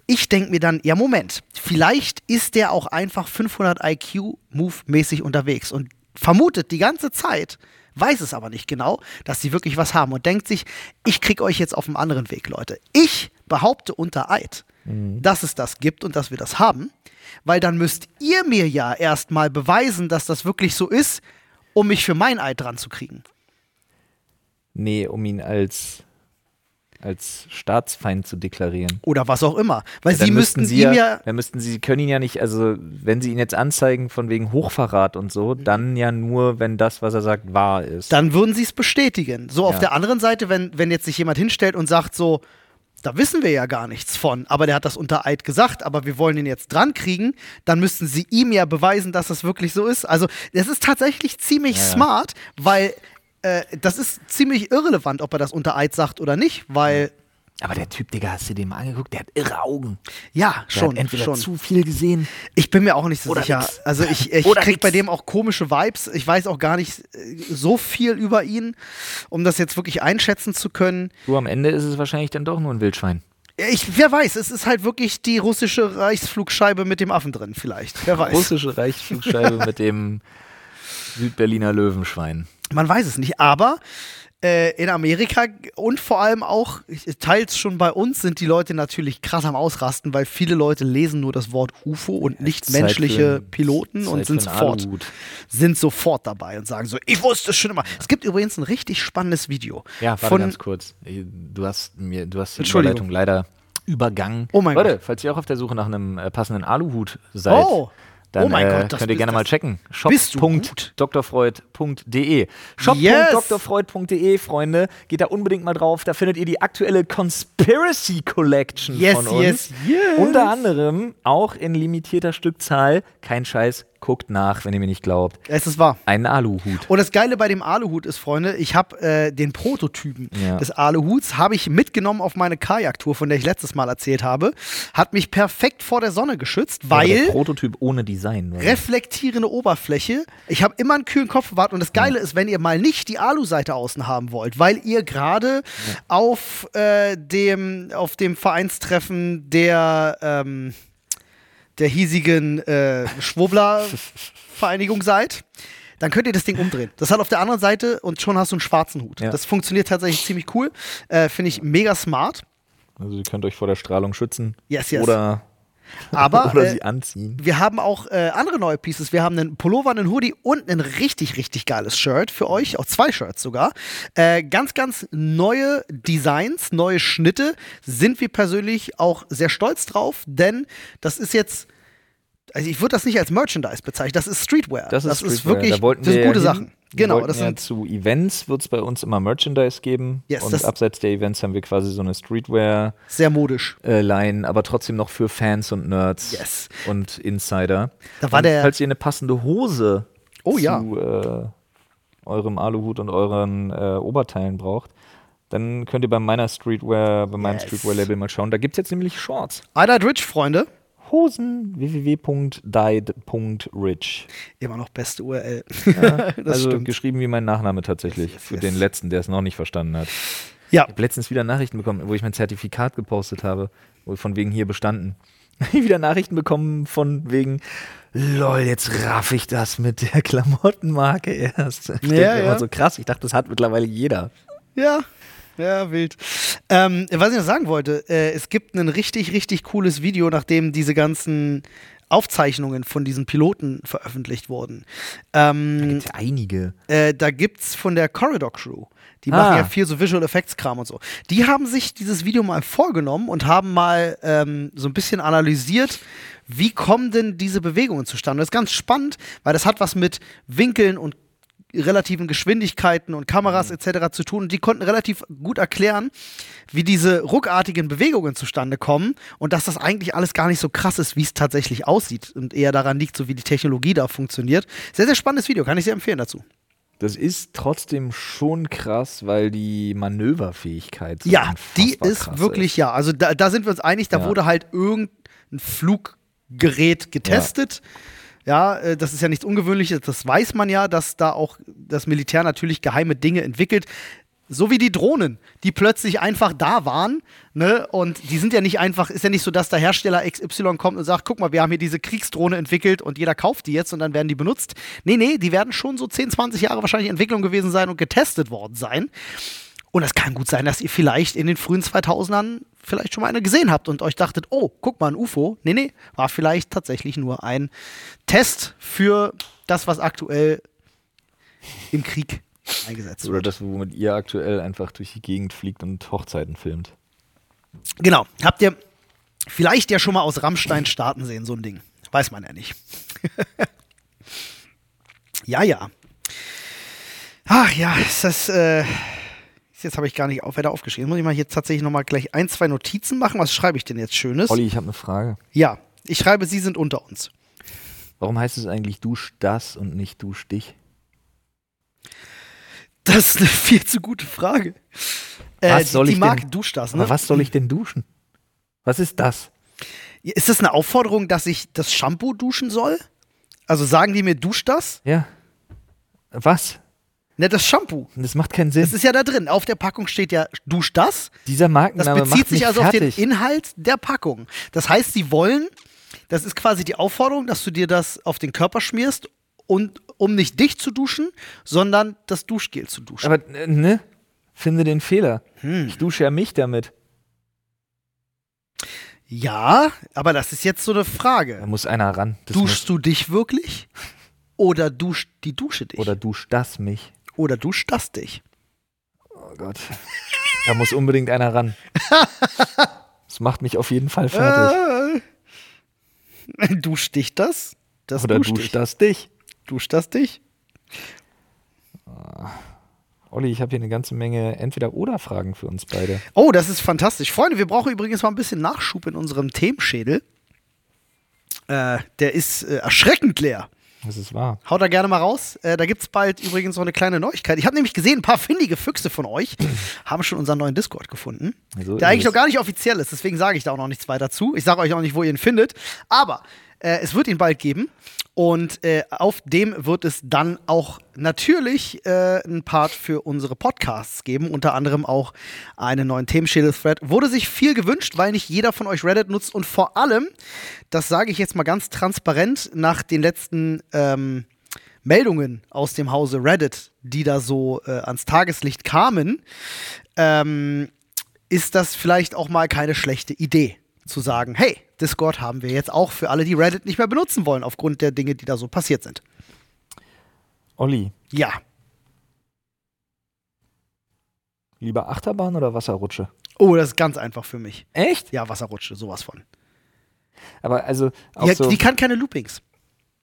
Ich denke mir dann, ja, Moment, vielleicht ist der auch einfach 500 IQ-Move-mäßig unterwegs und vermutet die ganze Zeit, weiß es aber nicht genau, dass sie wirklich was haben und denkt sich, ich krieg euch jetzt auf einem anderen Weg, Leute. Ich behaupte unter Eid, dass es das gibt und dass wir das haben, weil dann müsst ihr mir ja erstmal beweisen, dass das wirklich so ist, um mich für mein Eid dran zu kriegen. Nee, um ihn als, als Staatsfeind zu deklarieren. Oder was auch immer. Weil Dann sie müssten sie ihm ja, ja. dann müssten sie, können ihn ja nicht, also wenn sie ihn jetzt anzeigen von wegen Hochverrat und so, dann ja nur, wenn das, was er sagt, wahr ist. Dann würden sie es bestätigen. So auf Ja. der anderen Seite, wenn, wenn jetzt sich jemand hinstellt und sagt so, da wissen wir ja gar nichts von, aber der hat das unter Eid gesagt, aber wir wollen ihn jetzt dran kriegen, dann müssten sie ihm ja beweisen, dass das wirklich so ist. Also, das ist tatsächlich ziemlich Ja, smart, weil äh, das ist ziemlich irrelevant, ob er das unter Eid sagt oder nicht, weil, Aber der Typ, Digga, hast du den mal angeguckt? Der hat irre Augen. ja, Der schon, hat entweder schon. zu viel gesehen. Ich bin mir auch nicht so Oder sicher. nix. Also ich, [laughs] ich krieg bei nix. dem auch komische Vibes. Ich weiß auch gar nicht äh, so viel über ihn, um das jetzt wirklich einschätzen zu können. Du, am Ende ist es wahrscheinlich dann doch nur ein Wildschwein. Ich, wer weiß, es ist halt wirklich die russische Reichsflugscheibe mit dem Affen drin, vielleicht. Wer weiß. Russische Reichsflugscheibe [laughs] mit dem Südberliner Löwenschwein. Man weiß es nicht. Aber in Amerika und vor allem auch, teils schon bei uns, sind die Leute natürlich krass am Ausrasten, weil viele Leute lesen nur das Wort UFO und nicht Zeit menschliche für Piloten Zeit und sind sofort. Sind sofort dabei und sagen so, ich wusste es schon immer. Es gibt übrigens ein richtig spannendes Video. Ja, warte von, ganz kurz. Du hast mir, du hast die. Überleitung leider übergangen. Oh mein Leute, Gott. falls ihr auch auf der Suche nach einem äh, passenden Aluhut seid, Oh. Dann Oh mein äh, Gott, das könnt ihr gerne mal checken. shop.drfreud.de shop.drfreud.de, Freunde. Geht da unbedingt mal drauf. Da findet ihr die aktuelle Conspiracy Collection Yes, von uns. yes, yes. Unter anderem auch in limitierter Stückzahl. Kein Scheiß, guckt nach, wenn ihr mir nicht glaubt. es ist wahr. Einen Aluhut. Und das Geile bei dem Aluhut ist, Freunde, ich habe äh, den Prototypen Ja. des Aluhuts habe ich mitgenommen auf meine Kajaktour, von der ich letztes Mal erzählt habe. Hat mich perfekt vor der Sonne geschützt, weil Prototyp ohne Design. oder? reflektierende Oberfläche. Ich habe immer einen kühlen Kopf bewahrt und das Geile ist, wenn ihr mal nicht die Alu-Seite außen haben wollt, weil ihr gerade auf äh, dem auf dem Vereinstreffen der ähm, der hiesigen äh, Schwurbler-Vereinigung [laughs] seid, dann könnt ihr das Ding umdrehen. Das hat auf der anderen Seite und schon hast du einen schwarzen Hut. Ja. Das funktioniert tatsächlich ziemlich cool. Äh, Finde ich mega smart. Also ihr könnt euch vor der Strahlung schützen. Yes, yes. Oder, Aber [laughs] oder äh, sie anziehen. Wir haben auch äh, andere neue Pieces. Wir haben einen Pullover, einen Hoodie und ein richtig, richtig geiles Shirt für euch. Auch zwei Shirts sogar. Äh, ganz, ganz neue Designs, neue Schnitte. Sind wir persönlich auch sehr stolz drauf, denn das ist jetzt. Also ich würde das nicht als Merchandise bezeichnen, das ist Streetwear. Das ist, Streetwear. wirklich, da das sind gute ja Sachen. hin. Genau, das ja sind zu Events wird es bei uns immer Merchandise geben. Yes, und das- abseits der Events haben wir quasi so eine Streetwear-Line, sehr modisch. aber trotzdem noch für Fans und Nerds Yes. und Insider. Da war und der- Falls ihr eine passende Hose Oh, zu ja. äh, eurem Aluhut und euren äh, Oberteilen braucht, dann könnt ihr bei meiner Streetwear, bei meinem Yes. Streetwear-Label mal schauen. Da gibt es jetzt nämlich Shorts. Ida Rich, Freunde. Hosen www.died.rich. Immer noch beste URL. [laughs] das also stimmt. geschrieben wie mein Nachname tatsächlich. Yes, für yes. den letzten, der es noch nicht verstanden hat. Ja, Ich habe letztens wieder Nachrichten bekommen, wo ich mein Zertifikat gepostet habe, wo von wegen hier bestanden. [laughs] wieder Nachrichten bekommen von wegen, lol, jetzt raff ich das mit der Klamottenmarke erst. Ich Ja, ja. immer so krass, ich dachte, das hat mittlerweile jeder. Ja, ja, wild. Ähm, was ich noch sagen wollte, äh, es gibt ein richtig, richtig cooles Video, nachdem diese ganzen Aufzeichnungen von diesen Piloten veröffentlicht wurden. Ähm, Gibt's ja einige. äh, da gibt's von der Corridor Crew. Die Ah. machen ja viel so Visual Effects Kram und so. Die haben sich dieses Video mal vorgenommen und haben mal ähm, so ein bisschen analysiert, wie kommen denn diese Bewegungen zustande. Das ist ganz spannend, weil das hat was mit Winkeln und relativen Geschwindigkeiten und Kameras etc. zu tun. Und die konnten relativ gut erklären, wie diese ruckartigen Bewegungen zustande kommen und dass das eigentlich alles gar nicht so krass ist, wie es tatsächlich aussieht und eher daran liegt, so wie die Technologie da funktioniert. Sehr, sehr spannendes Video, kann ich sehr empfehlen dazu. Das ist trotzdem schon krass, weil die Manöverfähigkeit so Ja, die ist wirklich, ja. Also da, da sind wir uns einig, da Ja. wurde halt irgendein Fluggerät getestet. Ja, äh, das ist ja nichts Ungewöhnliches, das weiß man ja, dass da auch das Militär natürlich geheime Dinge entwickelt. So wie die Drohnen, die plötzlich einfach da waren, ne? Und die sind ja nicht einfach, ist ja nicht so, dass der Hersteller XY kommt und sagt, guck mal, wir haben hier diese Kriegsdrohne entwickelt und jeder kauft die jetzt und dann werden die benutzt. Nee, nee, die werden schon so 10, 20 Jahre wahrscheinlich in Entwicklung gewesen sein und getestet worden sein. Und es kann gut sein, dass ihr vielleicht in den frühen 2000ern vielleicht schon mal eine gesehen habt und euch dachtet, oh, guck mal, ein UFO. Nee, nee, war vielleicht tatsächlich nur ein Test für das, was aktuell im Krieg eingesetzt Oder wird. das, womit ihr aktuell einfach durch die Gegend fliegt und Hochzeiten filmt. Genau. Habt ihr vielleicht ja schon mal aus Rammstein starten sehen, so ein Ding. Weiß man ja nicht. [laughs] ja, ja. Ach ja, ist das, äh, jetzt habe ich gar nicht auf, weiter aufgeschrieben. Muss ich mal hier tatsächlich nochmal gleich ein, zwei Notizen machen. Was schreibe ich denn jetzt Schönes? Olli, ich habe eine Frage. Ja, ich schreibe, Sie sind unter uns. Warum heißt es eigentlich dusch das und nicht dusch dich? Das ist eine viel zu gute Frage. Äh, Was soll die ich Marke denn- duscht das, ne? Was soll ich denn duschen? Was ist das? Ist das eine Aufforderung, dass ich das Shampoo duschen soll? Also sagen die mir, dusch das? Ja. Was? Ne, das Shampoo. Das macht keinen Sinn. Das ist ja da drin. Auf der Packung steht ja, dusch das. Dieser Das Markenname bezieht macht sich also fertig. auf den Inhalt der Packung. Das heißt, sie wollen, das ist quasi die Aufforderung, dass du dir das auf den Körper schmierst und um nicht dich zu duschen, sondern das Duschgel zu duschen. Aber, äh, ne? Finde den Fehler. Hm. Ich dusche ja mich damit. Ja, aber das ist jetzt so eine Da Frage. muss einer ran. Das Duschst du dich wirklich? [laughs] Oder duscht die Dusche dich? muss, oder duscht das mich. Oder duscht das dich? Oh Gott. Da muss unbedingt einer ran. [laughs] Das macht mich auf jeden Fall fertig. Äh, duscht dich das? Das oder duscht duscht dich. Duscht das dich? Olli, ich habe hier eine ganze Menge Entweder-Oder-Fragen für uns beide. Oh, das ist fantastisch. Freunde, wir brauchen übrigens mal ein bisschen Nachschub in unserem Themenschädel. Äh, der ist äh, erschreckend leer. Das ist wahr. Haut da gerne mal raus. Äh, da gibt es bald übrigens noch eine kleine Neuigkeit. Ich habe nämlich gesehen, ein paar findige Füchse von euch [clears throat] haben schon unseren neuen Discord gefunden. So der eigentlich es. noch gar nicht offiziell ist, deswegen sage ich da auch noch nichts weiter zu. Ich sage euch auch nicht, wo ihr ihn findet. Aber äh, es wird ihn bald geben. Und äh, auf dem wird es dann auch natürlich äh, einen Part für unsere Podcasts geben, unter anderem auch einen neuen Themenschädel-Thread. Wurde sich viel gewünscht, weil nicht jeder von euch Reddit nutzt und vor allem, das sage ich jetzt mal ganz transparent, nach den letzten ähm, Meldungen aus dem Hause Reddit, die da so äh, ans Tageslicht kamen, ähm, ist das vielleicht auch mal keine schlechte Idee zu sagen, hey, Discord haben wir jetzt auch für alle, die Reddit nicht mehr benutzen wollen, aufgrund der Dinge, die da so passiert sind. Olli, Ja. lieber Achterbahn oder Wasserrutsche? Oh, das ist ganz einfach für mich. Echt? Ja, Wasserrutsche, sowas von. Aber also auch Ja, so, Die kann keine Loopings.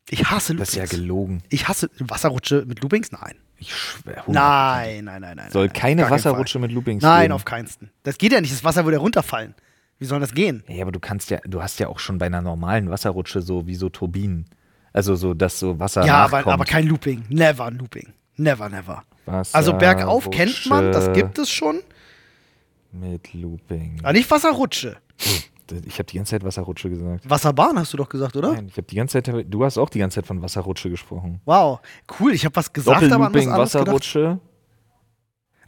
Ich hasse das Loopings. ist ja gelogen. ich hasse Wasserrutsche mit Loopings? Nein. Ich schwöre. Nein, nein, nein, nein. Soll nein, keine Wasserrutsche mit Loopings Nein, geben. auf keinsten. Das geht ja nicht. Das Wasser würde ja runterfallen. Wie soll das gehen? Ja, aber du kannst ja, du hast ja auch schon bei einer normalen Wasserrutsche so wie so Turbinen. Also so, dass so Wasser ja, aber, aber kein Looping. Never ein Looping. Never, never. Wasserrutsche Also bergauf kennt man, das gibt es schon. Mit Looping. Aber nicht Wasserrutsche. Ich habe die ganze Zeit Wasserrutsche gesagt. Wasserbahn hast du doch gesagt, oder? Nein, ich habe die ganze Zeit, du hast auch die ganze Zeit von Wasserrutsche gesprochen. Wow, cool. Ich habe was gesagt, aber an was anderes gedacht.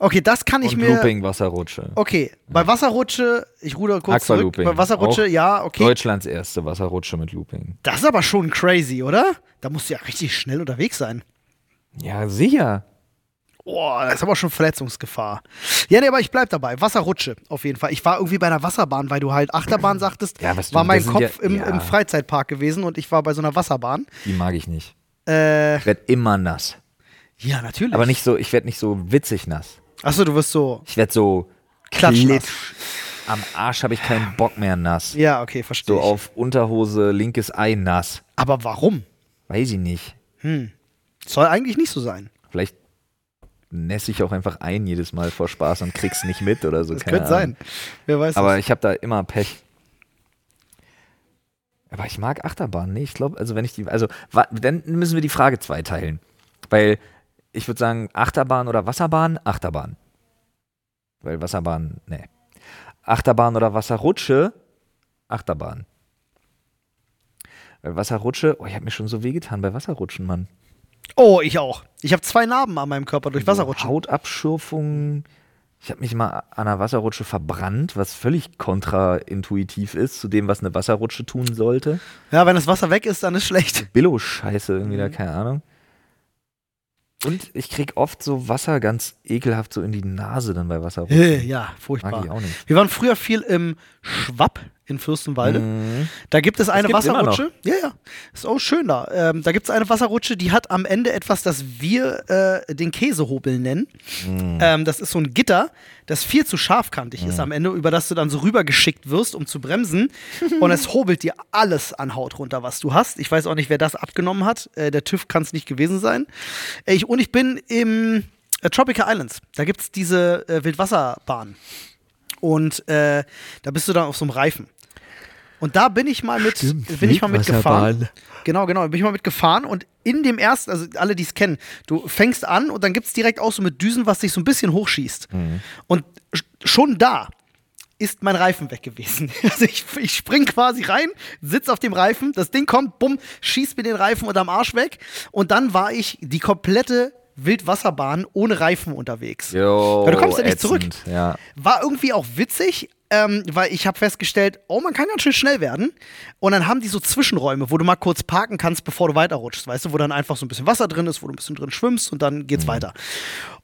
Okay, das kann ich und mir. Looping, Wasserrutsche. Okay, bei Wasserrutsche, ich ruder kurz zurück. Bei Wasserrutsche, Auch ja, okay. Deutschlands erste Wasserrutsche mit Looping. Das ist aber schon crazy, oder? Da musst du ja richtig schnell unterwegs sein. Ja, sicher. Boah, das ist aber schon Verletzungsgefahr. Ja, nee, aber ich bleib dabei. Wasserrutsche, auf jeden Fall. Ich war irgendwie bei einer Wasserbahn, weil du halt Achterbahn [clears throat] sagtest, Ja, was du- war mein Kopf ja- im, ja. im Freizeitpark gewesen und ich war bei so einer Wasserbahn. Die mag ich nicht. Äh, Ich werde immer nass. ja, natürlich. Aber nicht so, ich werde nicht so witzig nass. Achso, du wirst so. Ich werde so klitsch. Am Arsch habe ich keinen Bock mehr nass. Ja, okay, verstehe. So ich. auf Unterhose, linkes Ei nass. Aber warum? Weiß ich nicht. Soll eigentlich nicht so sein. Vielleicht nässe ich auch einfach ein jedes Mal vor Spaß und krieg's nicht mit oder so. Das keine könnte Ahnung. sein. Wer weiß. Aber das. ich habe da immer Pech. Aber ich mag Achterbahn. Nee, ich glaube, also wenn ich die, also dann müssen wir die Frage zweiteilen. Weil ich würde sagen, Achterbahn oder Wasserbahn? Achterbahn. Weil Wasserbahn, nee. Achterbahn oder Wasserrutsche? Achterbahn. Weil Wasserrutsche, oh, ich habe mir schon so wehgetan bei Wasserrutschen, Mann. Oh, ich auch. Ich habe zwei Narben an meinem Körper durch Wasserrutschen. Hautabschürfung. Ich habe mich mal an einer Wasserrutsche verbrannt, was völlig kontraintuitiv ist zu dem, was eine Wasserrutsche tun sollte. Ja, wenn das Wasser weg ist, dann ist schlecht. Billo-Scheiße irgendwie Mhm. da, keine Ahnung. Und ich krieg oft so Wasser ganz ekelhaft so in die Nase dann bei Wasserrutschen. Äh, ja, Mag furchtbar. ich auch nicht. Wir waren früher viel im Schwapp in Fürstenwalde. Mhm. Da gibt es eine Wasserrutsche. Ja, ja. Ist auch schön da. Ähm, da gibt es eine Wasserrutsche, die hat am Ende etwas, das wir äh, den Käsehobel nennen. Mhm. Ähm, das ist so ein Gitter, das viel zu scharfkantig ist am Ende, über das du dann so rübergeschickt wirst, um zu bremsen. Und es hobelt dir alles an Haut runter, was du hast. Ich weiß auch nicht, wer das abgenommen hat. Äh, der TÜV kann es nicht gewesen sein. Äh, Ich, und ich bin im äh, Tropical Islands. Da gibt es diese äh, Wildwasserbahn. Und äh, da bist du dann auf so einem Reifen. Und da bin ich mal mit, Stimmt, bin ich mal mitgefahren. Genau, genau. Bin ich mal mitgefahren und in dem ersten, also alle, die es kennen, du fängst an und dann gibt es direkt auch so mit Düsen, was dich so ein bisschen hochschießt. Und sch- schon da ist mein Reifen weg gewesen. [laughs] Also ich, ich spring quasi rein, sitz auf dem Reifen, das Ding kommt, bumm, schießt mir den Reifen unterm Arsch weg und dann war ich die komplette Wildwasserbahn ohne Reifen unterwegs. Jo, Ja, du kommst ja nicht zurück. ätzend, Ja. War irgendwie auch witzig, ähm, weil ich habe festgestellt, oh, man kann ganz schön schnell werden. Und dann haben die so Zwischenräume, wo du mal kurz parken kannst, bevor du weiterrutschst, weißt du, wo dann einfach so ein bisschen Wasser drin ist, wo du ein bisschen drin schwimmst und dann Mhm. geht's weiter.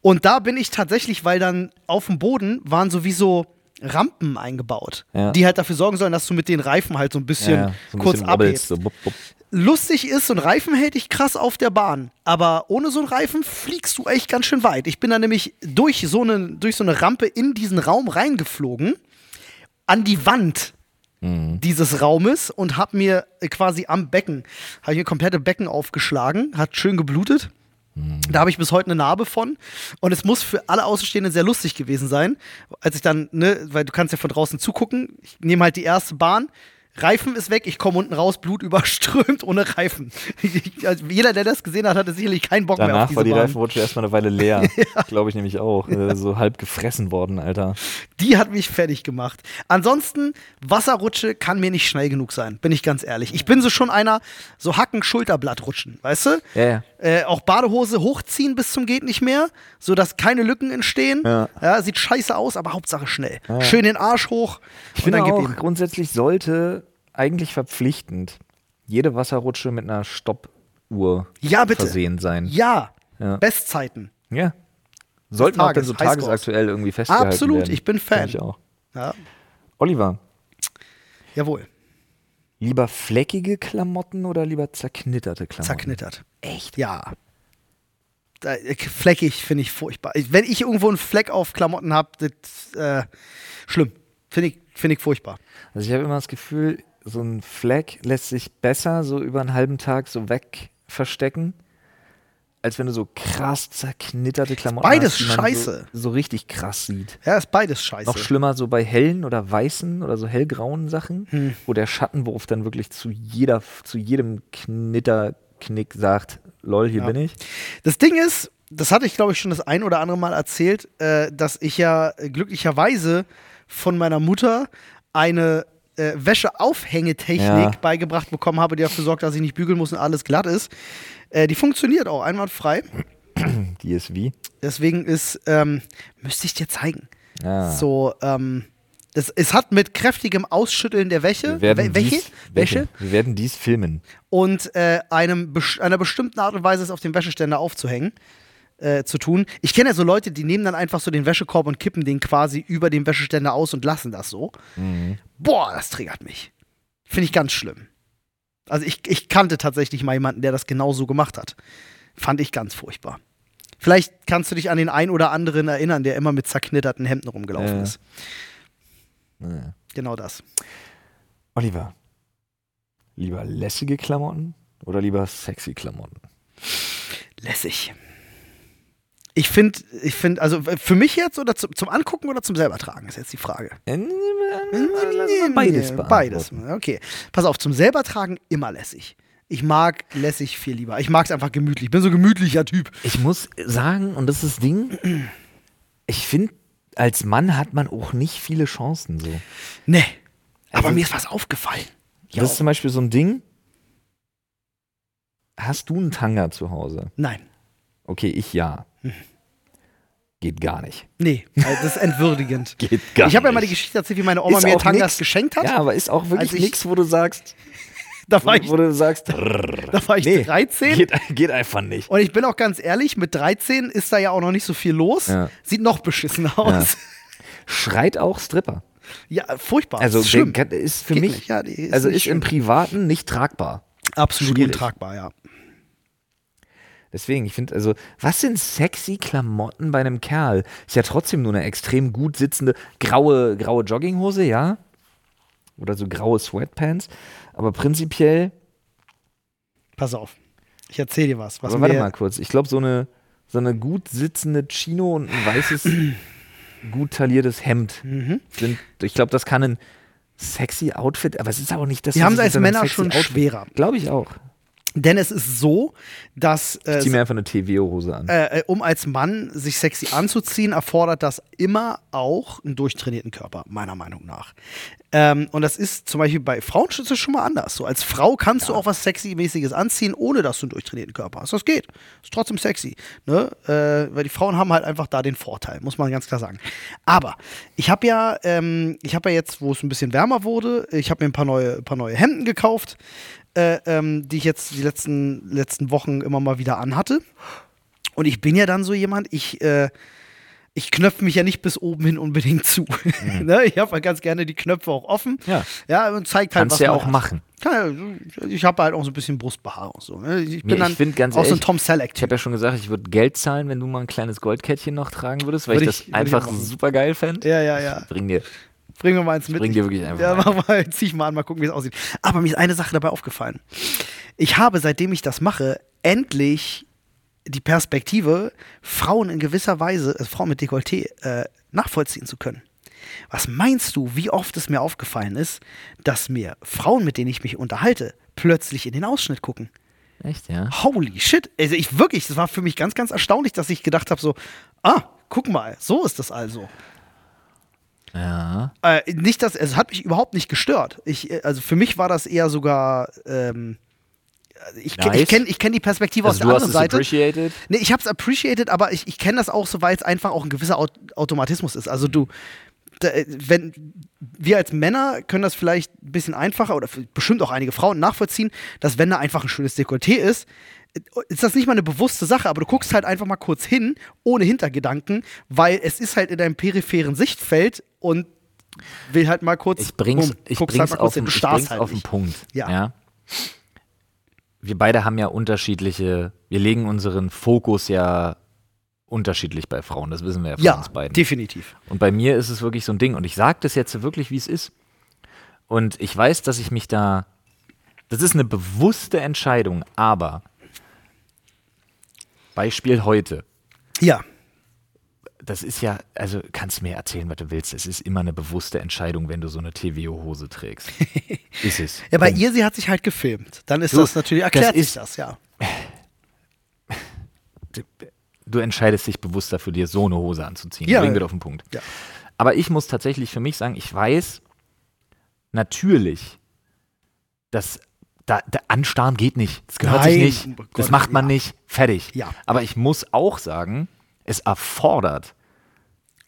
Und da bin ich tatsächlich, weil dann auf dem Boden waren sowieso Rampen eingebaut, Ja. die halt dafür sorgen sollen, dass du mit den Reifen halt so ein bisschen ja, so ein kurz bisschen abhebst. so bup, bup. Lustig ist, so ein Reifen hält dich krass auf der Bahn. Aber ohne so einen Reifen fliegst du echt ganz schön weit. Ich bin dann nämlich durch so eine, durch so eine Rampe in diesen Raum reingeflogen, an die Wand dieses Raumes und hab mir quasi am Becken, habe ich mir komplette Becken aufgeschlagen, hat schön geblutet. Da habe ich bis heute eine Narbe von. Und es muss für alle Außenstehenden sehr lustig gewesen sein, als ich dann, ne, weil du kannst ja von draußen zugucken. Ich nehme halt die erste Bahn. Reifen ist weg, ich komme unten raus, Blut [laughs] überströmt ohne Reifen. Also jeder, der das gesehen hat, hatte sicherlich keinen Bock mehr auf Danach diese war die Bahn. Reifenrutsche erstmal eine Weile leer. [laughs] Glaube ich nämlich auch. Äh, so halb gefressen worden, Alter. Die hat mich fertig gemacht. Ansonsten, Wasserrutsche kann mir nicht schnell genug sein, bin ich ganz ehrlich. Ich bin so schon einer, so Hacken-Schulterblatt rutschen, weißt du? Ja, ja. Äh, auch Badehose hochziehen bis zum geht nicht mehr, sodass keine Lücken entstehen. Ja. sieht scheiße aus, aber Hauptsache schnell. Schön den Arsch hoch. Ich finde auch, grundsätzlich sollte eigentlich verpflichtend jede Wasserrutsche mit einer Stoppuhr Ja, bitte. versehen sein. Ja, Ja. Bestzeiten. Ja. Sollten auch dann Tages- so tagesaktuell irgendwie festgehalten Absolut, werden. ich bin Fan. Ich auch. Ja, Oliver, jawohl. lieber fleckige Klamotten oder lieber zerknitterte Klamotten? Zerknittert. Echt? Ja. Da, äh, fleckig finde ich furchtbar. Wenn ich irgendwo einen Fleck auf Klamotten habe, das äh, schlimm. Finde ich, find ich furchtbar. Also ich habe immer das Gefühl, so ein Fleck lässt sich besser so über einen halben Tag so weg verstecken, als wenn du so krass zerknitterte Klamotten beides hast, man scheiße. So, so richtig krass sieht. Ja, ist beides scheiße. Noch schlimmer so bei hellen oder weißen oder so hellgrauen Sachen, Hm. wo der Schattenwurf dann wirklich zu jeder, zu jedem Knitterknick sagt, lol, hier Ja. bin ich. Das Ding ist, das hatte ich glaube ich schon das ein oder andere Mal erzählt, äh, dass ich ja glücklicherweise von meiner Mutter eine äh, Wäscheaufhängetechnik Ja. beigebracht bekommen habe, die dafür sorgt, dass ich nicht bügeln muss und alles glatt ist. Äh, die funktioniert auch einwandfrei. [clears throat] Die ist wie? Deswegen ist, ähm, müsste ich dir zeigen. Ah. So, ähm, es, es hat mit kräftigem Ausschütteln der Wäsche, Wir Wäsche, dies, Wäsche Wir werden dies filmen. und äh, einem, einer bestimmten Art und Weise es auf dem Wäscheständer aufzuhängen. äh, zu tun. Ich kenne ja so Leute, die nehmen dann einfach so den Wäschekorb und kippen den quasi über dem Wäscheständer aus und lassen das so. Boah, das triggert mich. Finde ich ganz schlimm. Also ich, ich kannte tatsächlich mal jemanden, der das genau so gemacht hat. Fand ich ganz furchtbar. Vielleicht kannst du dich an den einen oder anderen erinnern, der immer mit zerknitterten Hemden rumgelaufen Ja. ist. Naja. Genau das. Oliver, lieber lässige Klamotten oder lieber sexy Klamotten? Lässig. Ich finde, ich finde, also für mich jetzt oder zum, zum Angucken oder zum selber tragen, ist jetzt die Frage. Äh, Beides. beantworten. Beides. Okay. Pass auf, zum selber tragen immer lässig. Ich mag lässig viel lieber. Ich mag es einfach gemütlich. Ich bin so ein gemütlicher Typ. Ich muss sagen, und das ist das Ding, ich finde, als Mann hat man auch nicht viele Chancen so. Nee. Aber Also- mir ist was aufgefallen. Das ist zum Beispiel so ein Ding. Hast du einen Tanga zu Hause? Nein. Okay, ich ja. Geht gar nicht. Nee, also das ist entwürdigend. [laughs] Geht gar ich habe ja mal die nicht. Geschichte erzählt, wie meine Oma Ist mir Tangas nix. geschenkt hat. Ja, aber ist auch wirklich nichts, wo du sagst, [laughs] da war ich, wo du sagst, [laughs] da war ich nee, 13. Geht, geht einfach nicht. Und ich bin auch ganz ehrlich, mit 13 ist da ja auch noch nicht so viel los. Ja. Sieht noch beschissen aus. Schreit auch Stripper. Ja, furchtbar. Also ist schlimm. ist für Geht mich, nicht, ja, ist also nicht ist im schön. Privaten nicht tragbar. Absolut schwierig. untragbar, ja. Deswegen, ich finde, also, was sind sexy Klamotten bei einem Kerl? Ist ja trotzdem nur eine extrem gut sitzende graue, graue Jogginghose, ja? Oder so graue Sweatpants. Aber prinzipiell, Pass auf. Ich erzähle dir was. was aber warte mal kurz, ich glaube, so eine, so eine gut sitzende Chino und ein weißes, [clears throat] gut tailliertes Hemd Mhm. sind, ich glaube, das kann ein sexy Outfit, aber es ist auch nicht das, was haben es als Männer schon Outfit- schwerer. Glaube ich auch. Denn es ist so, dass äh, Ich zieh mir einfach eine TVO-Hose an. äh, um als Mann sich sexy anzuziehen, erfordert das immer auch einen durchtrainierten Körper, meiner Meinung nach. Ähm, und das ist zum Beispiel bei Frauen schon mal anders. So als Frau kannst du auch was Sexy-mäßiges anziehen, ohne dass du einen durchtrainierten Körper hast. Das geht. Ist trotzdem sexy. Ne? Äh, weil die Frauen haben halt einfach da den Vorteil, muss man ganz klar sagen. Aber ich habe ja, ähm, ich habe ja jetzt, wo es ein bisschen wärmer wurde, ich habe mir ein paar neue, paar neue Hemden gekauft, äh, ähm, die ich jetzt die letzten, letzten Wochen immer mal wieder anhatte. Und ich bin ja dann so jemand, ich, äh, ich knöpfe mich ja nicht bis oben hin unbedingt zu. [laughs] ne? Ich habe halt ganz gerne die Knöpfe auch offen. Ja. Ja, und zeigt halt, Kannst was ja auch hat. machen. Kann ja, ich habe halt auch so ein bisschen Brustbehaarung. So, ne? Ich bin Nee, ich dann ganz auch so ein ehrlich, Tom Selleck. Ich habe ja schon gesagt, ich würde Geld zahlen, wenn du mal ein kleines Goldkettchen noch tragen würdest, weil Würde ich ich- das ich einfach super geil fände. Ja, ja, ja. Bring dir, Bring mir mal eins mit. bring dir wirklich einfach. Ja, mach mal, zieh ich mal an, mal gucken, wie es aussieht. Aber mir ist eine Sache dabei aufgefallen. Ich habe, seitdem ich das mache, endlich die Perspektive, Frauen in gewisser Weise, also Frauen mit Dekolleté, äh, nachvollziehen zu können. Was meinst du, wie oft es mir aufgefallen ist, dass mir Frauen, mit denen ich mich unterhalte, plötzlich in den Ausschnitt gucken? Echt, ja? Holy shit. Also ich wirklich, das war für mich ganz, ganz erstaunlich, dass ich gedacht habe, so, ah, guck mal, so ist das also. Ja. Äh, nicht, dass es hat mich überhaupt nicht gestört. Ich, äh, also für mich war das eher sogar. Ähm, ich kenne Nice. ich kenn, ich kenn die Perspektive Also aus der anderen es Seite. appreciated. Nee, ich habe es appreciated, aber ich, ich kenne das auch so, weil es einfach auch ein gewisser Aut Automatismus ist. Also du, da, äh, wenn wir als Männer können das vielleicht ein bisschen einfacher oder bestimmt auch einige Frauen nachvollziehen, dass wenn da einfach ein schönes Dekolleté ist, ist das nicht mal eine bewusste Sache, aber du guckst halt einfach mal kurz hin, ohne Hintergedanken, weil es ist halt in deinem peripheren Sichtfeld und will halt mal kurz. Ich bring's, bumm, ich guckst bring's, halt auf, den, ich bring's halt auf den. Punkt. Ja. Wir beide haben ja unterschiedliche, wir legen unseren Fokus ja unterschiedlich bei Frauen, das wissen wir ja von Ja, uns beiden. definitiv. Und bei mir ist es wirklich so ein Ding. Und ich sage das jetzt wirklich, wie es ist. Und ich weiß, dass ich mich da. Das ist eine bewusste Entscheidung, aber Beispiel heute. Ja, Das ist ja, also kannst du mir erzählen, was du willst. Es ist immer eine bewusste Entscheidung, wenn du so eine TVO-Hose trägst. [laughs] ist es. ja bei Punkt. ihr, sie hat sich halt gefilmt. Dann ist Du, das natürlich, erklärt das sich ist- das, ja. Du entscheidest dich bewusst dafür, dir so eine Hose anzuziehen. Ja. Bringen wir auf den Punkt. Ja. Aber ich muss tatsächlich für mich sagen, ich weiß natürlich, dass da, da anstarren geht nicht. Das gehört Nein, sich nicht. um das Gottes macht man Willen. nicht. Fertig. Ja. Aber ich muss auch sagen, es erfordert,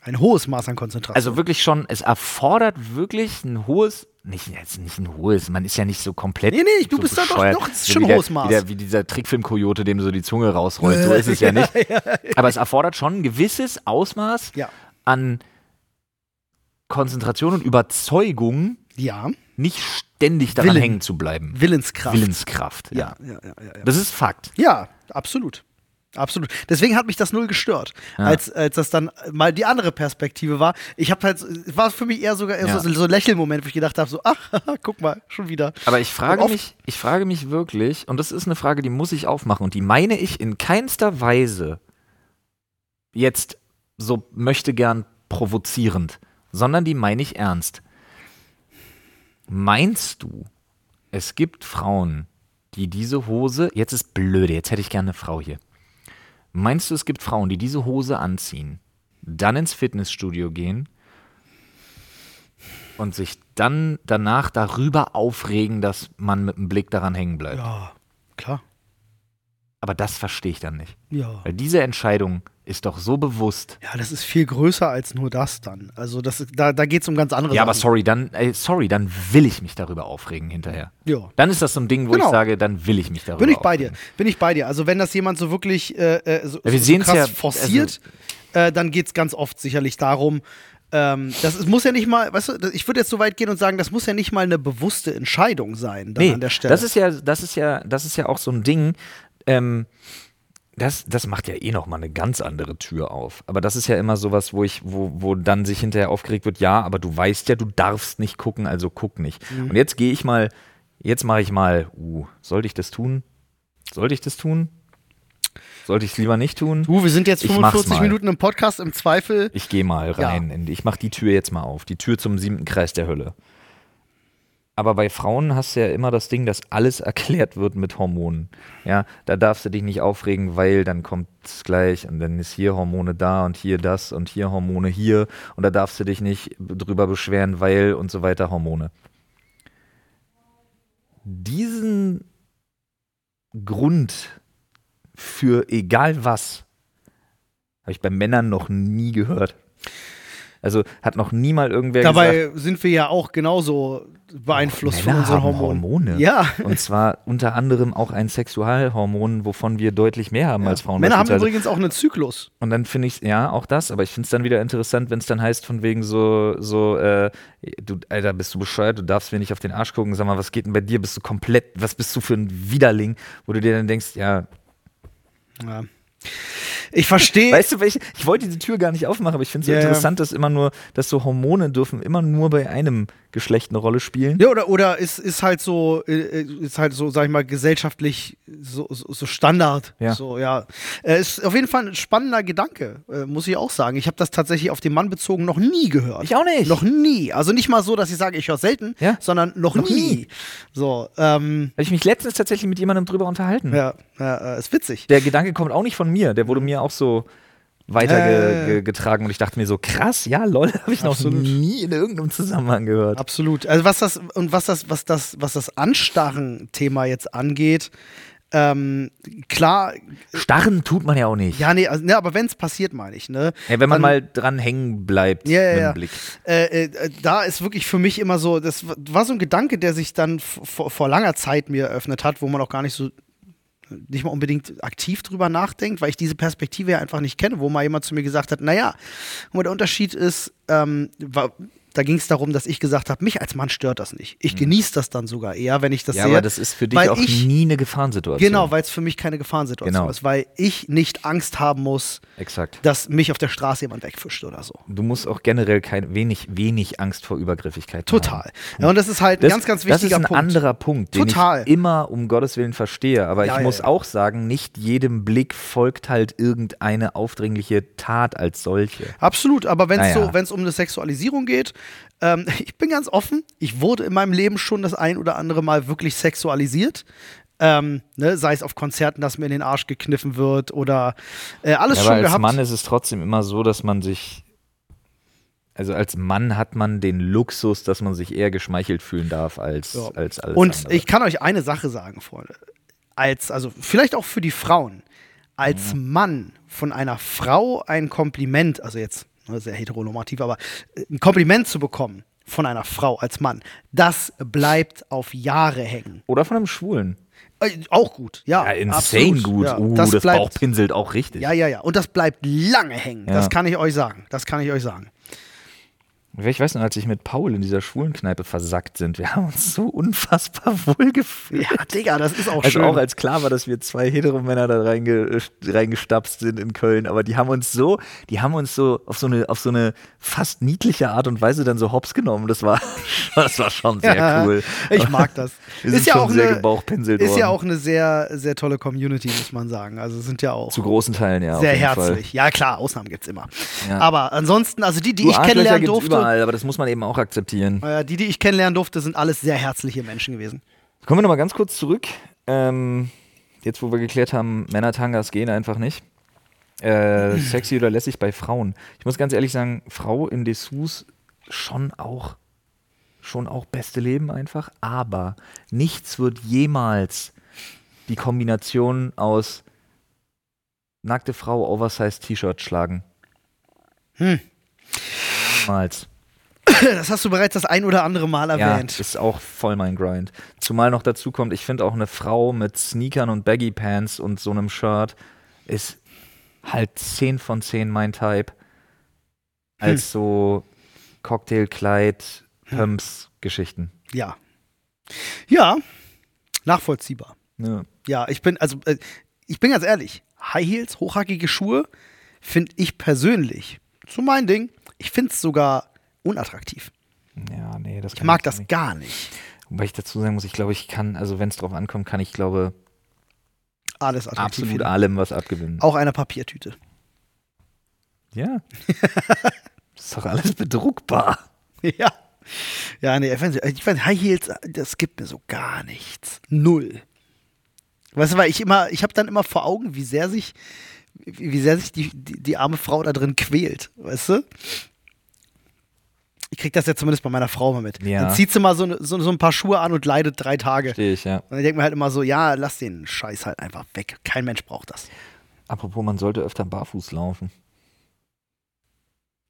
Ein hohes Maß an Konzentration. also wirklich schon, es erfordert wirklich ein hohes nicht, jetzt nicht ein hohes, man ist ja nicht so komplett. Nee, nee, du so bist da doch das ist schon ein hohes Maß. Wie, der, wie dieser Trickfilm-Kojote, dem so die Zunge rausrollt. So ist es ja nicht. Aber es erfordert schon ein gewisses Ausmaß Ja. an Konzentration und Überzeugung, Ja, nicht ständig daran Willen. hängen zu bleiben. Willenskraft. Willenskraft. Ja, ja, ja, ja. Das ist Fakt. Ja, absolut. Absolut. Deswegen hat mich das null gestört, Ja. als, als das dann mal die andere Perspektive war. Ich habe halt, es war für mich eher sogar eher Ja. so, so ein Lächelmoment, wo ich gedacht habe, so, ach, [laughs] guck mal, schon wieder. Aber ich frage mich, ich frage mich wirklich, und das ist eine Frage, die muss ich aufmachen, und die meine ich in keinster Weise jetzt so möchte gern provozierend, sondern die meine ich ernst. Meinst du, es gibt Frauen, die diese Hose, jetzt ist blöde, jetzt hätte ich gerne eine Frau hier. Meinst du, es gibt Frauen, die diese Hose anziehen, dann ins Fitnessstudio gehen und sich dann danach darüber aufregen, dass man mit dem Blick daran hängen bleibt? Ja, klar. Aber das verstehe ich dann nicht. Ja. Weil diese Entscheidung ist doch so bewusst. Ja, das ist viel größer als nur das dann. Also das da, da geht es um ganz andere Ja, aber Sachen. sorry, dann, äh, sorry, dann will ich mich darüber aufregen hinterher. Ja. Dann ist das so ein Ding, wo Genau. ich sage, dann will ich mich darüber Bin ich bei dir. aufregen. Bin ich bei dir. Also wenn das jemand so wirklich äh, äh, so, Ja, wir so krass ja, also forciert, äh, dann geht es ganz oft sicherlich darum, ähm, das ist, muss ja nicht mal, weißt du, ich würde jetzt so weit gehen und sagen, das muss ja nicht mal eine bewusste Entscheidung sein dann Nee, an der Stelle. das ist ja, das ist ja, das ist ja auch so ein Ding. Ähm, das, das macht ja eh noch mal eine ganz andere Tür auf. Aber das ist ja immer sowas, wo ich, wo, wo dann sich hinterher aufgeregt wird, ja, aber du weißt ja, du darfst nicht gucken, also guck nicht. Mhm. Und jetzt gehe ich mal, jetzt mache ich mal, uh, sollte ich das tun? Sollte ich das tun? Sollte ich es lieber nicht tun? du, wir sind jetzt Ich mach's 45 mal. Minuten im Podcast, im Zweifel. Ich gehe mal rein. In, ich mache die Tür jetzt mal auf. Die Tür zum siebten Kreis der Hölle. Aber bei Frauen hast du ja immer das Ding, dass alles [laughs] erklärt wird mit Hormonen. Ja, da darfst du dich nicht aufregen, weil dann kommt es gleich und dann ist hier Hormone da und hier das und hier Hormone hier und da darfst du dich nicht drüber beschweren, weil und so weiter Hormone. Diesen Grund für egal was habe ich bei Männern noch nie gehört. Also hat noch nie mal irgendwer Dabei gesagt, sind wir ja auch genauso beeinflusst von unseren haben Hormonen. Hormone. Ja. Und zwar unter anderem auch ein Sexualhormon, wovon wir deutlich mehr haben als Frauen. Männer haben übrigens auch einen Zyklus. Und dann finde ich, ja, auch das, aber ich finde es dann wieder interessant, wenn es dann heißt, von wegen so, so, äh, du, Alter, bist du bescheuert, du darfst mir nicht auf den Arsch gucken, sag mal, was geht denn bei dir? Bist du komplett, was bist du für ein Widerling, wo du dir dann denkst, ja, Ja. Ich verstehe. Weißt du, welche, ich wollte diese Tür gar nicht aufmachen, aber ich finde es so ja. interessant, dass immer nur, dass so Hormone dürfen immer nur bei einem Geschlecht eine Rolle spielen. Ja, oder, oder ist, ist halt so, äh, ist halt so, sag ich mal, gesellschaftlich so, so, so Standard. Ja. So, ja. Äh, ist auf jeden Fall ein spannender Gedanke, äh, muss ich auch sagen. Ich habe das tatsächlich auf den Mann bezogen noch nie gehört. Ich auch nicht. Noch nie. Also nicht mal so, dass ich sage, ich höre selten, Ja. sondern noch, Noch nie. nie. So, ähm, Habe ich mich letztens tatsächlich mit jemandem drüber unterhalten. ja, ja äh, ist witzig. Der Gedanke kommt auch nicht von mir, der wurde mir auch so Äh. weitergetragen und ich dachte mir so, krass, ja, lol, [laughs] habe ich noch Absolut. nie in irgendeinem Zusammenhang gehört. Absolut. Also was das und was das, was das, was das Anstarren-Thema jetzt angeht, ähm, klar, Starren tut man ja auch nicht. ja, nee, also, ne, aber wenn es passiert, meine ich, ne? Ja, wenn man dann- mal dran hängen bleibt Ja, ja, mit ja. dem Blick. Äh, äh, da ist wirklich für mich immer so, das war so ein Gedanke, der sich dann vor langer Zeit mir eröffnet hat, wo man auch gar nicht so nicht mal unbedingt aktiv drüber nachdenkt, weil ich diese Perspektive ja einfach nicht kenne, wo mal jemand zu mir gesagt hat, naja, der Unterschied ist, ähm, da ging es darum, dass ich gesagt habe, mich als Mann stört das nicht. Ich genieße das dann sogar eher, wenn ich das. Ja, sehe. aber das ist für dich auch ich- nie eine Gefahrensituation. Genau, weil es für mich keine Gefahrensituation Genau. ist, weil ich nicht Angst haben muss, Exakt. dass mich auf der Straße jemand wegfischt oder so. Du musst auch generell kein, wenig, wenig Angst vor Übergriffigkeit haben. Total. Ja, und das ist halt ein Das, ganz, ganz das wichtiger ist ein Punkt. anderer Punkt, den Total. ich immer um Gottes Willen verstehe. Aber Ja, ich ja, muss ja. auch sagen, nicht jedem Blick folgt halt irgendeine aufdringliche Tat als solche. Absolut, aber wenn es Naja. so, wenn es um eine Sexualisierung geht, ähm, [laughs] ich bin ganz offen, ich wurde in meinem Leben schon das ein oder andere Mal wirklich sexualisiert. Ähm, ne, sei es auf Konzerten, dass mir in den Arsch gekniffen wird oder äh, alles Ja, schon aber als gehabt. Mann ist es trotzdem immer so, dass man sich. Also als Mann hat man den Luxus, dass man sich eher geschmeichelt fühlen darf als, Ja. als alles Und andere. ich kann euch eine Sache sagen, Freunde. Als, also vielleicht auch für die Frauen, als Mhm. Mann von einer Frau ein Kompliment, also jetzt sehr heteronormativ, aber äh, ein Kompliment zu bekommen von einer Frau als Mann, das bleibt auf Jahre hängen. Oder von einem Schwulen. Äh, auch gut, ja. Ja, insane absolut, gut. Ja. Uh, das, das, bleibt, Bauch pinselt auch richtig. Ja, ja, ja. Und das bleibt lange hängen. Ja. Das kann ich euch sagen. Das kann ich euch sagen. Ich weiß noch, als ich mit Paul in dieser schwulen Kneipe versackt sind, wir haben uns so unfassbar [laughs] wohl gefühlt. Ja, Digga, das ist auch Also schön. auch als klar war, dass wir zwei Heteromänner da reinge, reingestapst sind in Köln, aber die haben uns so, die haben uns so auf so eine, auf so eine fast niedliche Art und Weise dann so hops genommen. Das war, [laughs] das war schon sehr Ja, cool. Ich mag das. [laughs] Wir sind ist ja schon auch sehr eine, gebauchpinselt ist ja worden. auch eine sehr, sehr tolle Community, muss man sagen. Also sind ja auch Zu großen Teilen, ja. sehr herzlich. Ja, klar, Ausnahmen gibt es immer. Ja. Aber ansonsten, also die, die Fall. ich Du, Arschlöcher kennenlernen durfte, überall, aber das muss man eben auch akzeptieren. äh, die, die ich kennenlernen durfte, sind alles sehr herzliche Menschen gewesen. Kommen wir nochmal ganz kurz zurück. Ähm, jetzt, wo wir geklärt haben, Männer-Tangas gehen einfach nicht. Äh, sexy oder lässig bei Frauen. Ich muss ganz ehrlich sagen, Frau in Dessous schon auch, schon auch beste Leben einfach. Aber nichts wird jemals die Kombination aus nackte Frau, Oversized T-Shirt schlagen. Hm. Niemals. [clears throat] Das hast du bereits das ein oder andere Mal erwähnt. Ja, ist auch voll mein Grind. Zumal noch dazu kommt, ich finde auch eine Frau mit Sneakern und Baggy Pants und so einem Shirt ist halt 10 von 10 mein Type. Als so Cocktailkleid, Pumps, Geschichten. ja. Ja, nachvollziehbar. Ja. Ja, ich bin, also, äh, ich bin ganz ehrlich, High Heels, hochhackige Schuhe, finde ich persönlich, zu mein Ding, ich finde es sogar unattraktiv. ja, nee, das Ich kann mag auch das nicht. gar nicht. Wobei ich dazu sagen muss, ich glaube, ich kann, also wenn es drauf ankommt, kann ich, glaube, Alles attraktiv. absolut finden. allem was abgewinnen. Auch eine Papiertüte. Ja. [laughs] ist doch alles bedruckbar. ja. Ja, nee, ich weiß, ich High Heels, das gibt mir so gar nichts. Null. Weißt du, weil ich immer, ich habe dann immer vor Augen, wie sehr sich, wie wie sehr sich die, die, die arme Frau da drin quält, weißt du? Ich krieg das ja zumindest bei meiner Frau mal mit. Ja. Dann zieht sie mal so, so, so ein paar Schuhe an und leidet drei Tage. Verstehe ich, ja. Und ich denke mir halt immer so, ja, lass den Scheiß halt einfach weg. Kein Mensch braucht das. Apropos, man sollte öfter barfuß laufen.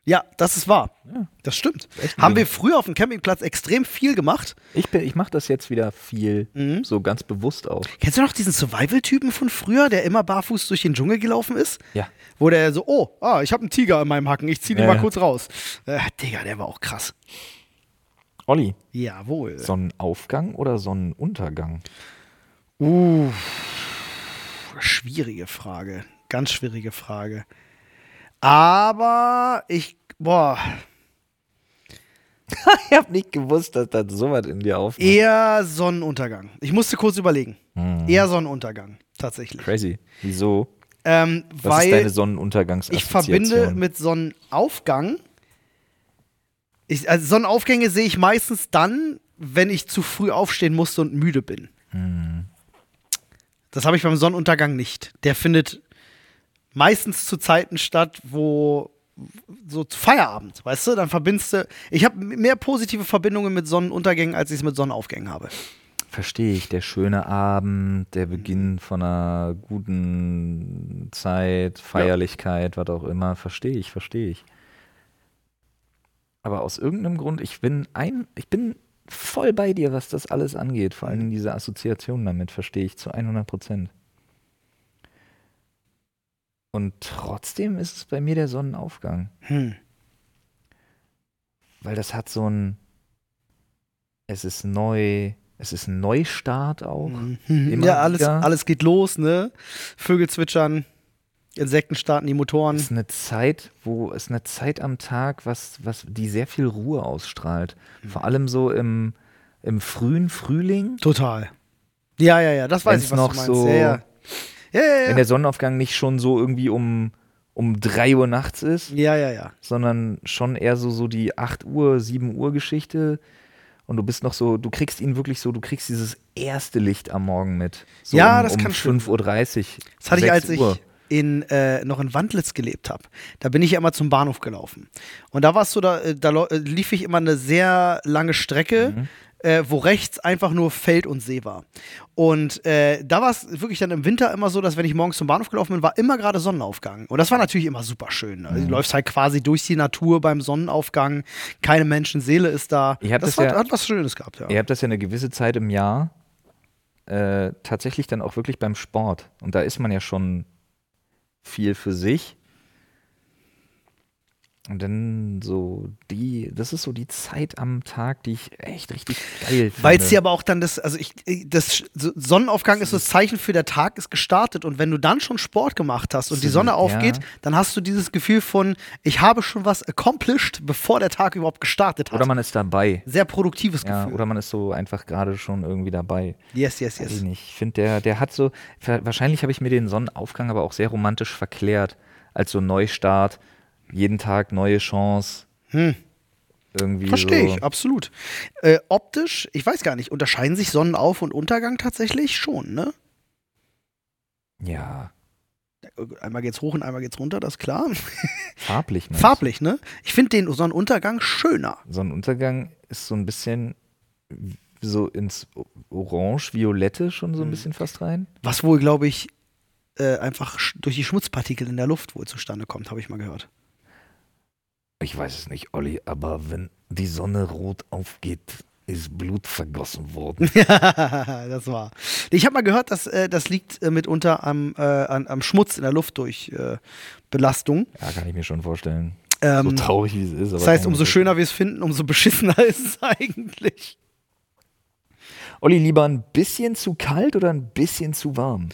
Ja, das ist wahr. Ja. Das stimmt. Echt Haben wir früher auf dem Campingplatz extrem viel gemacht. Ich, bin- ich mache das jetzt wieder viel, Mhm. so ganz bewusst auch. Kennst du noch diesen Survival-Typen von früher, der immer barfuß durch den Dschungel gelaufen ist? Ja. Wo der so, oh, ah, ich habe einen Tiger in meinem Hacken, ich zieh den Ja, mal kurz raus. Äh, Digga, der war auch krass. Olli, Jawohl. Sonnenaufgang oder Sonnenuntergang? Uh, schwierige Frage. Ganz schwierige Frage. Aber ich, boah, [laughs] ich habe nicht gewusst, dass das sowas in dir aufmacht. eher Sonnenuntergang. Ich musste kurz überlegen. Hm. Eher Sonnenuntergang, tatsächlich. Crazy. Wieso? Ähm, Was ist deine Sonnenuntergangs ich verbinde mit Sonnenaufgang. Ich, also Sonnenaufgänge sehe ich meistens dann, wenn ich zu früh aufstehen musste und müde bin. Hm. Das habe ich beim Sonnenuntergang nicht. Der findet meistens zu Zeiten statt, wo so Feierabend, weißt du? Dann verbindest du. Ich habe mehr positive Verbindungen mit Sonnenuntergängen, als ich es mit Sonnenaufgängen habe. Verstehe ich. Der schöne Abend, der Beginn von einer guten Zeit, Feierlichkeit, was auch immer. Verstehe ich, verstehe ich. Aber aus irgendeinem Grund, ich bin ein, ich bin voll bei dir, was das alles angeht. Vor allem diese Assoziation damit verstehe ich zu 100 Prozent. Und trotzdem ist es bei mir der Sonnenaufgang. Hm. Weil das hat so ein, es ist neu, es ist ein Neustart auch. Mhm. Immer Ja, alles, wieder. alles geht los, ne? Vögel zwitschern, Insekten starten die Motoren. Es ist eine Zeit, wo es eine Zeit am Tag, was, was, die sehr viel Ruhe ausstrahlt. Mhm. Vor allem so im, im frühen Frühling, Total. Ja, ja, ja, das weiß Wenn's ich, was noch du meinst. so- ja, ja. Ja, ja, wenn ja. der Sonnenaufgang nicht schon so irgendwie um, um 3 Uhr nachts ist, Ja, ja, ja. sondern schon eher so, so die 8 Uhr, 7 Uhr Geschichte. Und du bist noch so, du kriegst ihn wirklich so, du kriegst dieses erste Licht am Morgen mit. So Ja, um, das um kann stimmen. 5.30 Uhr. Das hatte ich, 6 als ich Uhr. in, äh, noch in Wandlitz gelebt habe. Da bin ich ja immer zum Bahnhof gelaufen. Und da warst du, da, äh, da äh, lief ich immer eine sehr lange Strecke Mhm. Äh, wo rechts einfach nur Feld und See war. Und äh, da war es wirklich dann im Winter immer so, dass wenn ich morgens zum Bahnhof gelaufen bin, war immer gerade Sonnenaufgang. Und das war natürlich immer super schön. Also, Mhm. Du läufst halt quasi durch die Natur beim Sonnenaufgang, keine Menschenseele ist da. Ihr habt das das hat, ja- hat was Schönes gehabt, ja. Ihr habt das ja eine gewisse Zeit im Jahr äh, tatsächlich dann auch wirklich beim Sport. Und da ist man ja schon viel für sich. Und dann so die, das ist so die Zeit am Tag, die ich echt richtig geil finde. Weil es hier aber auch dann das, also ich, das so Sonnenaufgang ist so das Zeichen für der Tag ist gestartet und wenn du dann schon Sport gemacht hast und die So, Sonne ja. aufgeht, dann hast du dieses Gefühl von, ich habe schon was accomplished, bevor der Tag überhaupt gestartet hat. Oder man ist dabei. Sehr produktives Ja, Gefühl. oder man ist so einfach gerade schon irgendwie dabei. yes, yes, ich yes. nicht. Ich finde, der, der hat so, wahrscheinlich habe ich mir den Sonnenaufgang aber auch sehr romantisch verklärt. Als so Neustart, jeden Tag neue Chance. Hm. Irgendwie Verstehe so. ich, absolut. Äh, optisch, ich weiß gar nicht, unterscheiden sich Sonnenauf- und Untergang tatsächlich schon, ne? Ja, Einmal geht's hoch und einmal geht's runter, das ist klar. [laughs] farblich. meinst Farblich, ne? Ich finde den Sonnenuntergang schöner. Sonnenuntergang ist so ein bisschen so ins Orange-Violette schon so ein bisschen fast rein. Was wohl, glaube ich, äh, einfach durch die Schmutzpartikel in der Luft wohl zustande kommt, habe ich mal gehört. Ich weiß es nicht, Olli, aber wenn die Sonne rot aufgeht, ist Blut vergossen worden. [laughs] Ja, das war. Ich habe mal gehört, dass äh, das liegt äh, mitunter am, äh, an, am Schmutz in der Luft durch äh, Belastung. Ja, kann ich mir schon vorstellen. Ähm, so traurig wie es ist. das heißt, umso schöner wir es finden, umso [laughs] beschissener ist es eigentlich. Olli, lieber ein bisschen zu kalt oder ein bisschen zu warm?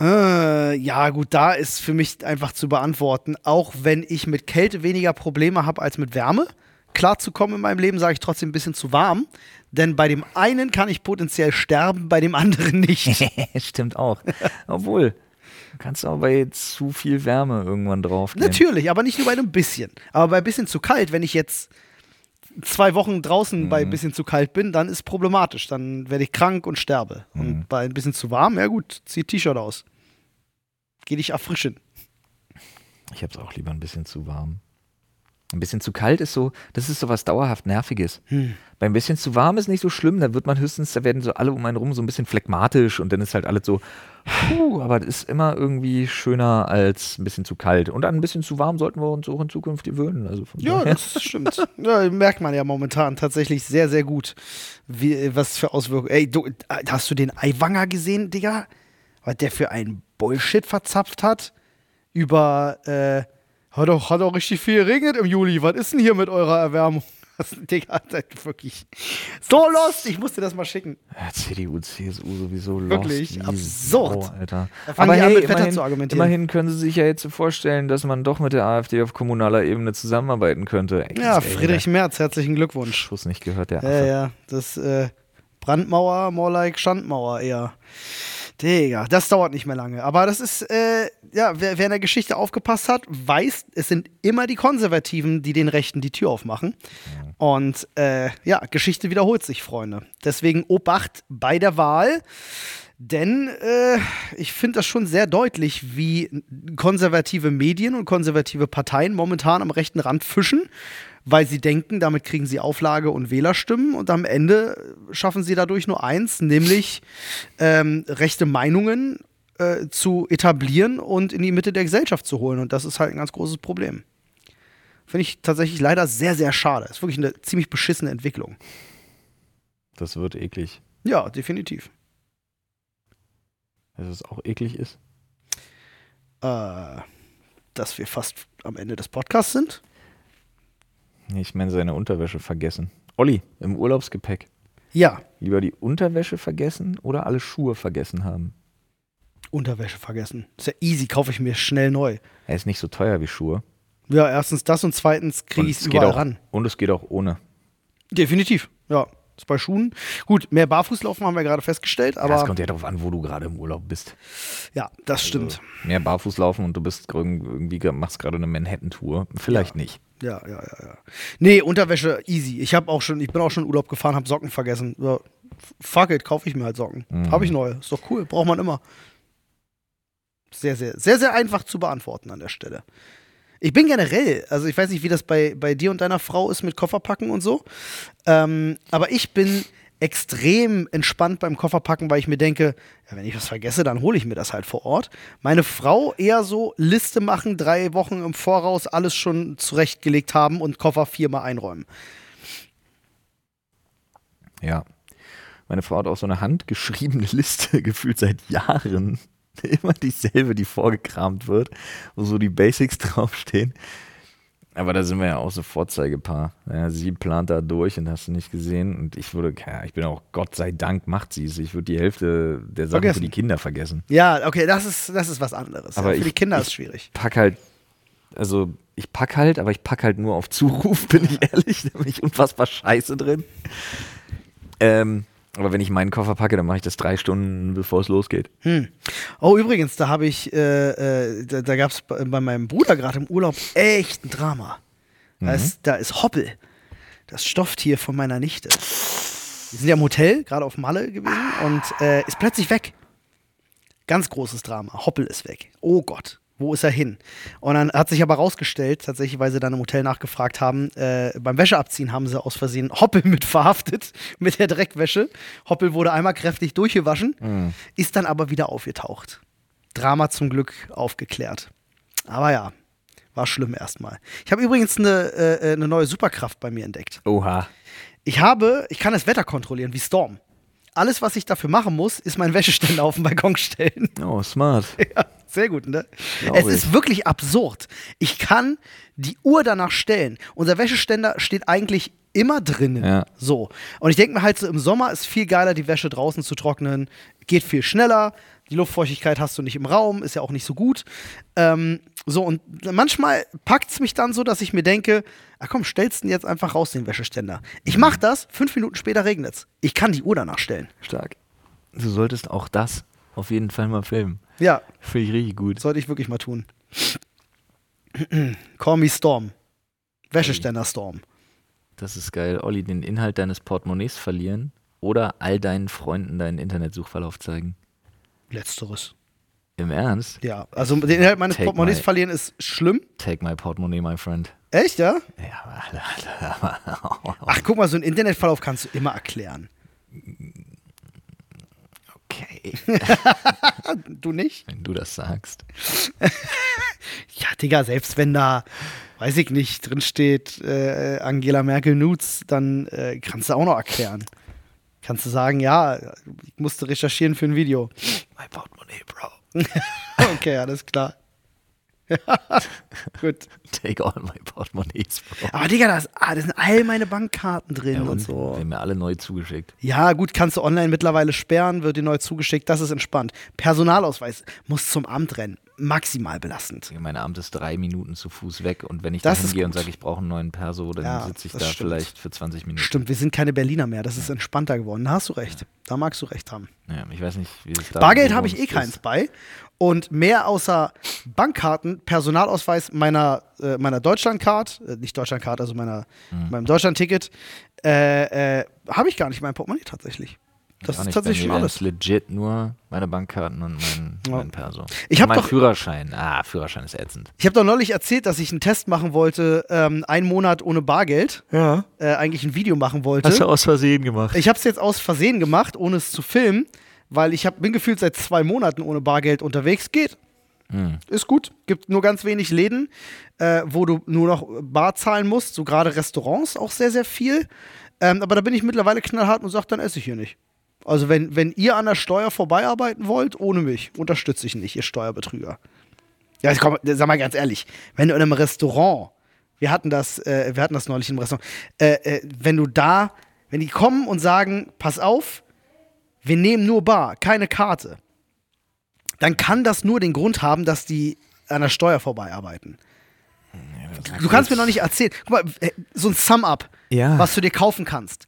Äh, ja, gut, da ist für mich einfach zu beantworten. Auch wenn ich mit Kälte weniger Probleme habe als mit Wärme, klarzukommen in meinem Leben, sage ich trotzdem ein bisschen zu warm. Denn bei dem einen kann ich potenziell sterben, bei dem anderen nicht. [laughs] Stimmt auch. Obwohl, du kannst auch bei zu viel Wärme irgendwann drauf gehen. Natürlich, aber nicht nur bei einem bisschen. Aber bei ein bisschen zu kalt, wenn ich jetzt zwei Wochen draußen bei ein bisschen zu kalt bin, dann ist problematisch. Dann werde ich krank und sterbe. Und bei ein bisschen zu warm, ja gut, zieh T-Shirt aus. Geh dich erfrischen. Ich hab's auch lieber ein bisschen zu warm. Ein bisschen zu kalt ist so, das ist so was dauerhaft Nerviges. Hm. Bei ein bisschen zu warm ist nicht so schlimm, da wird man höchstens, da werden so alle um einen rum so ein bisschen phlegmatisch und dann ist halt alles so, puh, aber das ist immer irgendwie schöner als ein bisschen zu kalt. Und an ein bisschen zu warm sollten wir uns auch in Zukunft gewöhnen. Also von Ja, daher- das stimmt. Ja, merkt man ja momentan tatsächlich sehr, sehr gut, wie, was für Auswirkungen. Ey, du, hast du den Eiwanger gesehen, Digga? Was der für einen Bullshit verzapft hat? Über, äh, hat doch, hat doch richtig viel geregnet im Juli. Was ist denn hier mit eurer Erwärmung? [laughs] Das, Digga, das ist wirklich so lost. Ich musste das mal schicken. Ja, CDU, CSU sowieso Wirklich lost wie absurd. Sau, Alter. Aber hey, immerhin, immerhin können sie sich ja jetzt vorstellen, dass man doch mit der AfD auf kommunaler Ebene zusammenarbeiten könnte. Ey, Ja, ey, Friedrich Merz, herzlichen Glückwunsch. Schuss nicht gehört, der Ja, Affe. ja, das äh, Brandmauer, more like Schandmauer eher. Digga, das dauert nicht mehr lange. Aber das ist, äh, ja, wer, wer in der Geschichte aufgepasst hat, weiß, es sind immer die Konservativen, die den Rechten die Tür aufmachen. Und äh, ja, Geschichte wiederholt sich, Freunde. Deswegen Obacht bei der Wahl. Denn äh, ich finde das schon sehr deutlich, wie konservative Medien und konservative Parteien momentan am rechten Rand fischen, weil sie denken, damit kriegen sie Auflage und Wählerstimmen und am Ende schaffen sie dadurch nur eins, nämlich ähm, rechte Meinungen äh, zu etablieren und in die Mitte der Gesellschaft zu holen. Und das ist halt ein ganz großes Problem. Finde ich tatsächlich leider sehr, sehr schade. Ist wirklich eine ziemlich beschissene Entwicklung. Das wird eklig. Ja, definitiv. Dass es auch eklig ist. Äh, dass wir fast am Ende des Podcasts sind. Ich meine, seine Unterwäsche vergessen. Olli, im Urlaubsgepäck. Ja, Lieber die Unterwäsche vergessen oder alle Schuhe vergessen haben? Unterwäsche vergessen. Ist ja easy, kaufe ich mir schnell neu. Er ist nicht so teuer wie Schuhe. Ja, erstens das und zweitens kriege ich es überall auch, ran. Und es geht auch ohne. Definitiv, ja. Ist bei Schuhen. Gut, mehr Barfußlaufen haben wir gerade festgestellt, Aber aber es kommt ja darauf an, wo du gerade im Urlaub bist. ja, das stimmt. Also, mehr barfuß laufen und du bist irg- irgendwie machst gerade eine Manhattan-Tour. Vielleicht nicht. Ja, ja, ja, ja. Nee, Unterwäsche easy. Ich habe auch schon, ich bin auch schon in Urlaub gefahren, habe Socken vergessen. F- fuck it, kaufe ich mir halt Socken. Mhm. Habe ich neue. Ist doch cool, braucht man immer. Sehr, sehr, sehr, sehr einfach zu beantworten an der Stelle. Ich bin generell, also ich weiß nicht, wie das bei, bei dir und deiner Frau ist mit Kofferpacken und so, ähm, aber ich bin extrem entspannt beim Kofferpacken, weil ich mir denke, ja, wenn ich was vergesse, dann hole ich mir das halt vor Ort. Meine Frau eher so Liste machen, drei Wochen im Voraus alles schon zurechtgelegt haben und Koffer viermal einräumen. Ja. Meine Frau hat auch so eine handgeschriebene [laughs] Liste gefühlt seit Jahren. [laughs] Immer dieselbe, die vorgekramt wird, wo so die Basics [laughs] draufstehen. Aber da sind wir ja auch so Vorzeigepaar. Ja, sie plant da durch und hast du nicht gesehen. Und ich würde, ja, ich bin auch, Gott sei Dank macht sie es. Ich würde die Hälfte der Sachen Vergessen. für die Kinder vergessen. Ja, okay, das ist, das ist was anderes. Aber ja, für die ich- Kinder ich- ist es schwierig. Pack halt, also ich pack halt, aber ich pack halt nur auf Zuruf, [laughs] bin ich ehrlich. Da bin ich unfassbar scheiße drin. Ähm, aber wenn ich meinen Koffer packe, dann mache ich das drei Stunden, bevor es losgeht. Hm. Oh, übrigens, da habe ich, äh, äh, da, da gab es bei, bei meinem Bruder gerade im Urlaub echt ein Drama. Da, ist, da ist Hoppel, das Stofftier von meiner Nichte. Wir sind ja im Hotel, gerade auf Malle gewesen und äh, ist plötzlich weg. Ganz großes Drama. Hoppel ist weg. Oh Gott, wo ist er hin? Und dann hat sich aber rausgestellt, tatsächlich, weil sie dann im Hotel nachgefragt haben, äh, beim Wäscheabziehen haben sie aus Versehen [laughs] Hoppel mit verhaftet, [laughs] mit der Dreckwäsche. Hoppel wurde einmal kräftig durchgewaschen, ist dann aber wieder aufgetaucht. Drama zum Glück aufgeklärt. Aber ja, war schlimm erstmal. Ich habe übrigens eine, äh, eine neue Superkraft bei mir entdeckt. Oha. Ich habe, ich kann das Wetter kontrollieren, wie Storm. Alles, was ich dafür machen muss, ist meinen Wäscheständer auf den Balkon stellen. [laughs] Oh, smart. [laughs] Ja, sehr gut, ne? Glaub es ich. ist wirklich absurd. Ich kann die Uhr danach stellen. Unser Wäscheständer steht eigentlich immer drinnen. Ja. So. Und ich denke mir halt so, im Sommer ist viel geiler, die Wäsche draußen zu trocknen. Geht viel schneller. Die Luftfeuchtigkeit hast du nicht im Raum, ist ja auch nicht so gut. Ähm, so, und manchmal packt es mich dann so, dass ich mir denke, ach komm, stellst du jetzt einfach raus, den Wäscheständer. Ich mach das, fünf Minuten später regnet es. Ich kann die Uhr danach stellen. Stark. Du solltest auch das auf jeden Fall mal filmen. Ja, Finde ich richtig gut. Sollte ich wirklich mal tun. [clears throat] Call me Storm. Wäscheständer Storm. Das ist geil. Olli, den Inhalt deines Portemonnaies verlieren oder all deinen Freunden deinen Internetsuchverlauf zeigen. Letzteres. Im Ernst? Ja, also den Inhalt meines Take Portemonnaies my- verlieren ist schlimm. Take my Portemonnaie, my friend. Echt, ja? Ja, aber, aber, Ach, guck mal, so einen Internetverlauf kannst du immer erklären. okay, [laughs] Du nicht? wenn du das sagst. [laughs] Ja, Digga, selbst wenn da, weiß ich nicht, drin steht äh, Angela Merkel Nudes, dann äh, kannst du auch noch erklären. Kannst du sagen, ja, ich musste recherchieren für ein Video. My Portemonnaie, Bro. [laughs] Okay, alles klar. [laughs] Gut. Take all my Portemonnaies, Bro. Aber Digga, das, ah, da sind all meine Bankkarten drin Ja, und, und so. wir haben mir alle neu zugeschickt. Ja, gut, kannst du online mittlerweile sperren, wird dir neu zugeschickt, das ist entspannt. Personalausweis muss zum Amt rennen. Maximal belastend. Mein Amt ist drei Minuten zu Fuß weg und wenn ich Das da hingehe und sage, ich brauche einen neuen Perso, dann Ja, sitze ich da stimmt. vielleicht für 20 Minuten. Stimmt, wir sind keine Berliner mehr, das ist entspannter geworden. Da hast du recht. Da magst du recht haben. Ja, ich weiß nicht, wie es da Bargeld habe ich eh ist. keins bei. Und mehr außer Bankkarten, Personalausweis meiner, äh, meiner Deutschlandcard, äh, nicht Deutschlandcard, also meiner, Mhm. meinem Deutschlandticket, äh, äh, habe ich gar nicht in meinem Portemonnaie tatsächlich. Das ist nicht, tatsächlich alles. legit nur meine Bankkarten und mein, Ja. mein Perso. Ich hab Und mein doch- Führerschein. Ah, Führerschein ist ätzend. Ich habe doch neulich erzählt, dass ich einen Test machen wollte, ähm, einen Monat ohne Bargeld, Ja. äh, eigentlich ein Video machen wollte. Hast du aus Versehen gemacht? Ich habe es jetzt aus Versehen gemacht, ohne es zu filmen, weil ich hab, bin gefühlt seit zwei Monaten ohne Bargeld unterwegs. Geht. Hm. Ist gut. Gibt nur ganz wenig Läden, äh, wo du nur noch Bar zahlen musst. So gerade Restaurants auch sehr, sehr viel. Ähm, aber da bin ich mittlerweile knallhart und sage, dann esse ich hier nicht. Also wenn, wenn ihr an der Steuer vorbeiarbeiten wollt, ohne mich, unterstütze ich nicht, ihr Steuerbetrüger. Ja, komm, sag mal ganz ehrlich, wenn du in einem Restaurant, wir hatten das, äh, wir hatten das neulich im Restaurant, äh, äh, wenn du da, wenn die kommen und sagen, pass auf, wir nehmen nur Bar, keine Karte, dann kann das nur den Grund haben, dass die an der Steuer vorbeiarbeiten. Du kannst mir noch nicht erzählen. Guck mal, äh, so ein Sum-Up, Ja. was du dir kaufen kannst,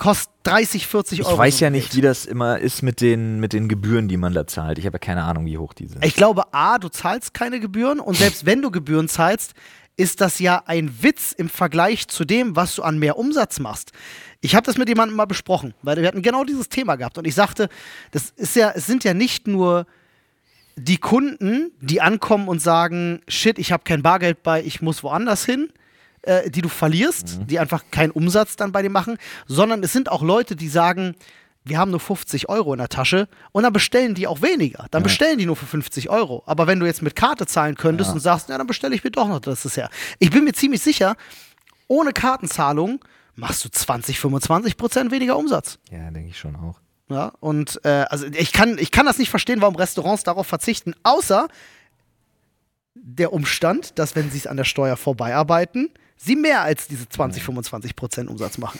kostet 30, 40 Euro. Ich weiß ja nicht, wie das immer ist mit den, mit den Gebühren, die man da zahlt. Ich habe ja keine Ahnung, wie hoch die sind. Ich glaube, A, du zahlst keine Gebühren und selbst wenn du Gebühren zahlst, ist das ja ein Witz im Vergleich zu dem, was du an mehr Umsatz machst. Ich habe das mit jemandem mal besprochen, weil wir hatten genau dieses Thema gehabt und ich sagte, das ist ja, es sind ja nicht nur die Kunden, die ankommen und sagen, shit, ich habe kein Bargeld bei, ich muss woanders hin, äh, die du verlierst, die einfach keinen Umsatz dann bei dir machen, sondern es sind auch Leute, die sagen, wir haben nur 50 Euro in der Tasche und dann bestellen die auch weniger. Dann bestellen die nur für 50 Euro. Aber wenn du jetzt mit Karte zahlen könntest Ja. und sagst, ja, dann bestelle ich mir doch noch das ist her. Ich bin mir ziemlich sicher, ohne Kartenzahlung machst du 20, 25 Prozent weniger Umsatz. Ja, denke ich schon auch. Ja, und äh, also ich kann, ich kann das nicht verstehen, warum Restaurants darauf verzichten, außer der Umstand, dass wenn sie es an der Steuer vorbeiarbeiten, sie mehr als diese 20, 25 Prozent Umsatz machen.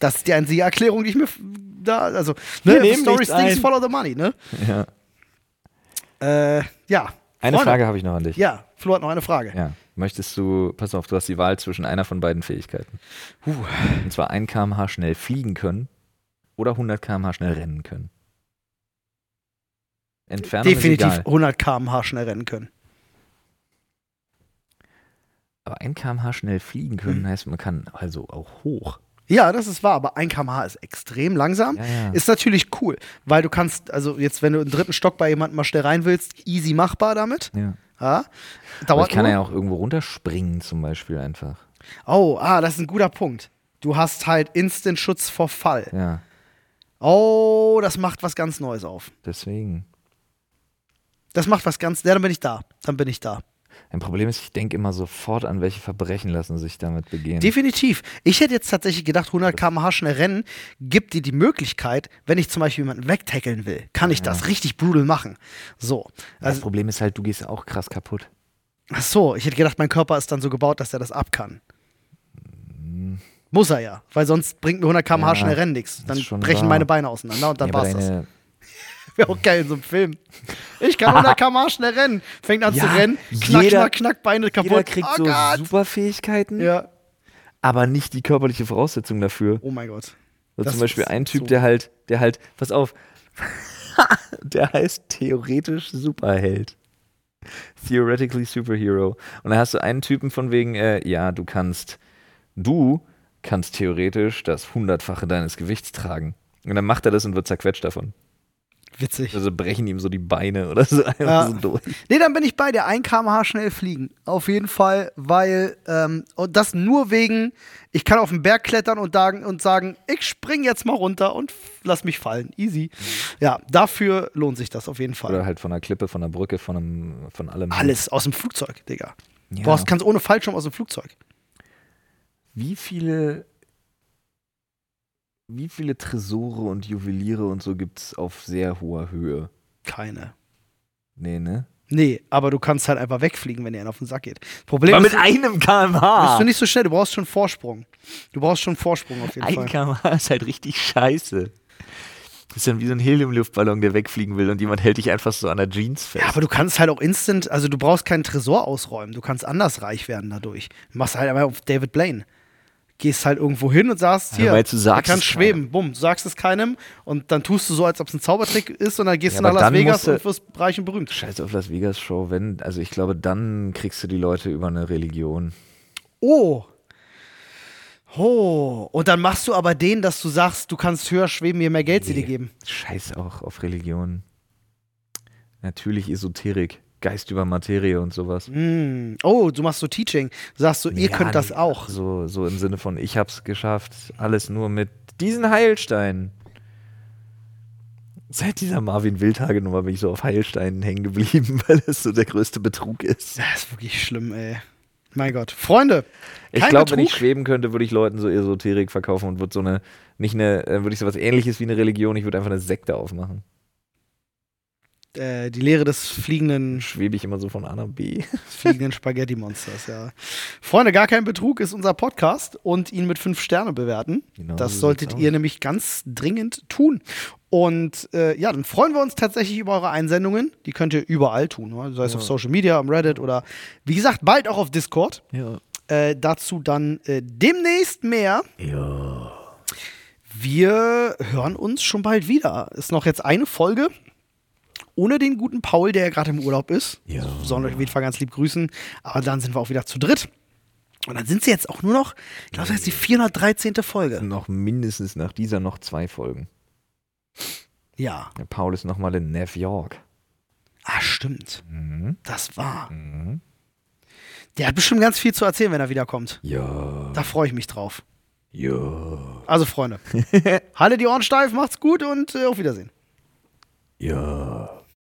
Das ist die einzige Erklärung, die ich mir da, also, ne, nichts things ein. follow the money, ne? Ja. Äh, ja. Eine Freunde. Frage habe ich noch an dich. Ja, Flo hat noch eine Frage. Ja. Möchtest du, pass auf, du hast die Wahl zwischen einer von beiden Fähigkeiten. Huh. Und zwar 1 km/h schnell fliegen können oder 100 km/h schnell rennen können. Entfernung Definitiv ist egal. 100 km/h schnell rennen können. Aber 1 km/h schnell fliegen können Hm. heißt, man kann also auch hoch. Ja, das ist wahr, aber 1 km/h ist extrem langsam. Ja, ja. Ist natürlich cool, weil du kannst, also jetzt, wenn du im dritten Stock bei jemandem mal schnell rein willst, easy machbar damit. ja. Ja. Aber Dauert ich kann nur. ja auch irgendwo runterspringen zum Beispiel einfach. Oh, ah, das ist ein guter Punkt. Du hast halt Instant-Schutz vor Fall. Ja, Oh, das macht was ganz Neues auf. deswegen. Das macht was ganz. Ja, dann bin ich da. Dann bin ich da. Ein Problem ist, ich denke immer sofort an, welche Verbrechen lassen sich damit begehen. Definitiv. Ich hätte jetzt tatsächlich gedacht, 100 km/h schnell rennen gibt dir die Möglichkeit, wenn ich zum Beispiel jemanden wegtackeln will, kann ich das richtig brutal machen. So. das Also, Problem ist halt, du gehst auch krass kaputt. ach so, ich hätte gedacht, mein Körper ist dann so gebaut, dass er das ab kann. Muss er ja, weil sonst bringt mir 100 km/h Ja, schnell rennen nichts. Dann brechen wahr. meine Beine auseinander und dann ja, war's das. [laughs] Wäre auch geil in so einem Film. Ich kann 100 [laughs] km/h schnell rennen. Fängt an zu Ja, rennen. Knack, jeder- knack, knack, Beine kaputt. jeder kriegt oh so Gott. Superfähigkeiten, Ja. aber nicht die körperliche Voraussetzung dafür. Oh mein Gott. So Das zum Beispiel ein Typ, so- der halt, der halt, pass auf, [laughs] der heißt theoretisch Superheld. Theoretically Superhero. Und da hast du einen Typen von wegen, äh, ja, du kannst, du kannst theoretisch das Hundertfache deines Gewichts tragen. Und dann macht er das und wird zerquetscht davon. Witzig. Also brechen ihm so die Beine oder so [laughs] einfach Ja. so durch. Nee, dann bin ich bei dir. 1 km/h schnell fliegen. Auf jeden Fall, weil, ähm, und das nur wegen, ich kann auf den Berg klettern und, sagen- und sagen, ich spring jetzt mal runter und lass mich fallen. Easy. Ja, dafür lohnt sich das auf jeden Fall. Oder halt von einer Klippe, von einer Brücke, von einem, von allem. Alles aus dem Flugzeug, Digga. Ja. Du brauchst, kannst ohne Fallschirm aus dem Flugzeug. Wie viele, wie viele Tresore und Juweliere und so gibt es auf sehr hoher Höhe? Keine. Nee, ne? Nee, aber du kannst halt einfach wegfliegen, wenn dir einer auf den Sack geht. Problem Aber ist, mit einem bist kmh! du nicht so schnell, du brauchst schon Vorsprung. Du brauchst schon Vorsprung auf jeden Ein Fall. kmh ist halt richtig scheiße. Das ist dann wie so ein Heliumluftballon, der wegfliegen will und jemand hält dich einfach so an der Jeans fest. Ja, aber du kannst halt auch instant, also du brauchst keinen Tresor ausräumen. Du kannst anders reich werden dadurch. Du machst halt einfach auf David Blaine. Gehst halt irgendwo hin und sagst, Ja, hier, weil du sagst es schweben. Bumm, du sagst es keinem und dann tust du so, als ob es ein Zaubertrick ist und dann gehst Ja, du nach Las Vegas und wirst reich und berühmt. Scheiß auf Las Vegas Show, wenn, also ich glaube, dann kriegst du die Leute über eine Religion. Oh. Oh. Und dann machst du aber den, dass du sagst, du kannst höher schweben, je mehr Geld sie Nee. dir geben. Scheiß auch auf Religion. Natürlich Esoterik, Geist über Materie und sowas. Mm. Oh, du machst so Teaching. Du sagst so, ihr Ja, könnt das auch. So, so im Sinne von, ich hab's geschafft, alles nur mit diesen Heilsteinen. Seit dieser Marvin Wildhage Nummer bin ich so auf Heilsteinen hängen geblieben, [laughs] weil es so der größte Betrug ist. Das ist wirklich schlimm, ey. Mein Gott. Freunde, Ich glaube, wenn ich schweben könnte, würde ich Leuten so Esoterik verkaufen und würde so eine, nicht eine, äh, würde ich so was ähnliches wie eine Religion, ich würde einfach eine Sekte aufmachen. Äh, die Lehre des fliegenden, Schwebe ich immer so von A nach B. [laughs] fliegenden Spaghetti-Monsters, ja. Freunde, gar kein Betrug ist unser Podcast und ihn mit fünf Sterne bewerten. Genau das so solltet ihr nämlich ganz dringend tun. Und äh, ja, dann freuen wir uns tatsächlich über eure Einsendungen. Die könnt ihr überall tun, ne? sei es auf Social Media, am Reddit oder wie gesagt, bald auch auf Discord. Ja. Äh, dazu dann äh, demnächst mehr. Ja. Wir hören uns schon bald wieder. Ist noch jetzt eine Folge. Ohne den guten Paul, der ja gerade im Urlaub ist. Ja. Sollen euch auf jeden Fall ganz lieb grüßen. Aber dann sind wir auch wieder zu dritt. Und dann sind sie jetzt auch nur noch, ich glaube, das ist die 413. Folge. Noch mindestens nach dieser noch zwei Folgen. Ja. Der Paul ist nochmal in New York. Ah, stimmt. Mhm. Das war. Der hat bestimmt ganz viel zu erzählen, wenn er wiederkommt. Ja. Da freue ich mich drauf. Ja. Also, Freunde, [laughs] haltet die Ohren steif, macht's gut und äh, auf Wiedersehen. Ja.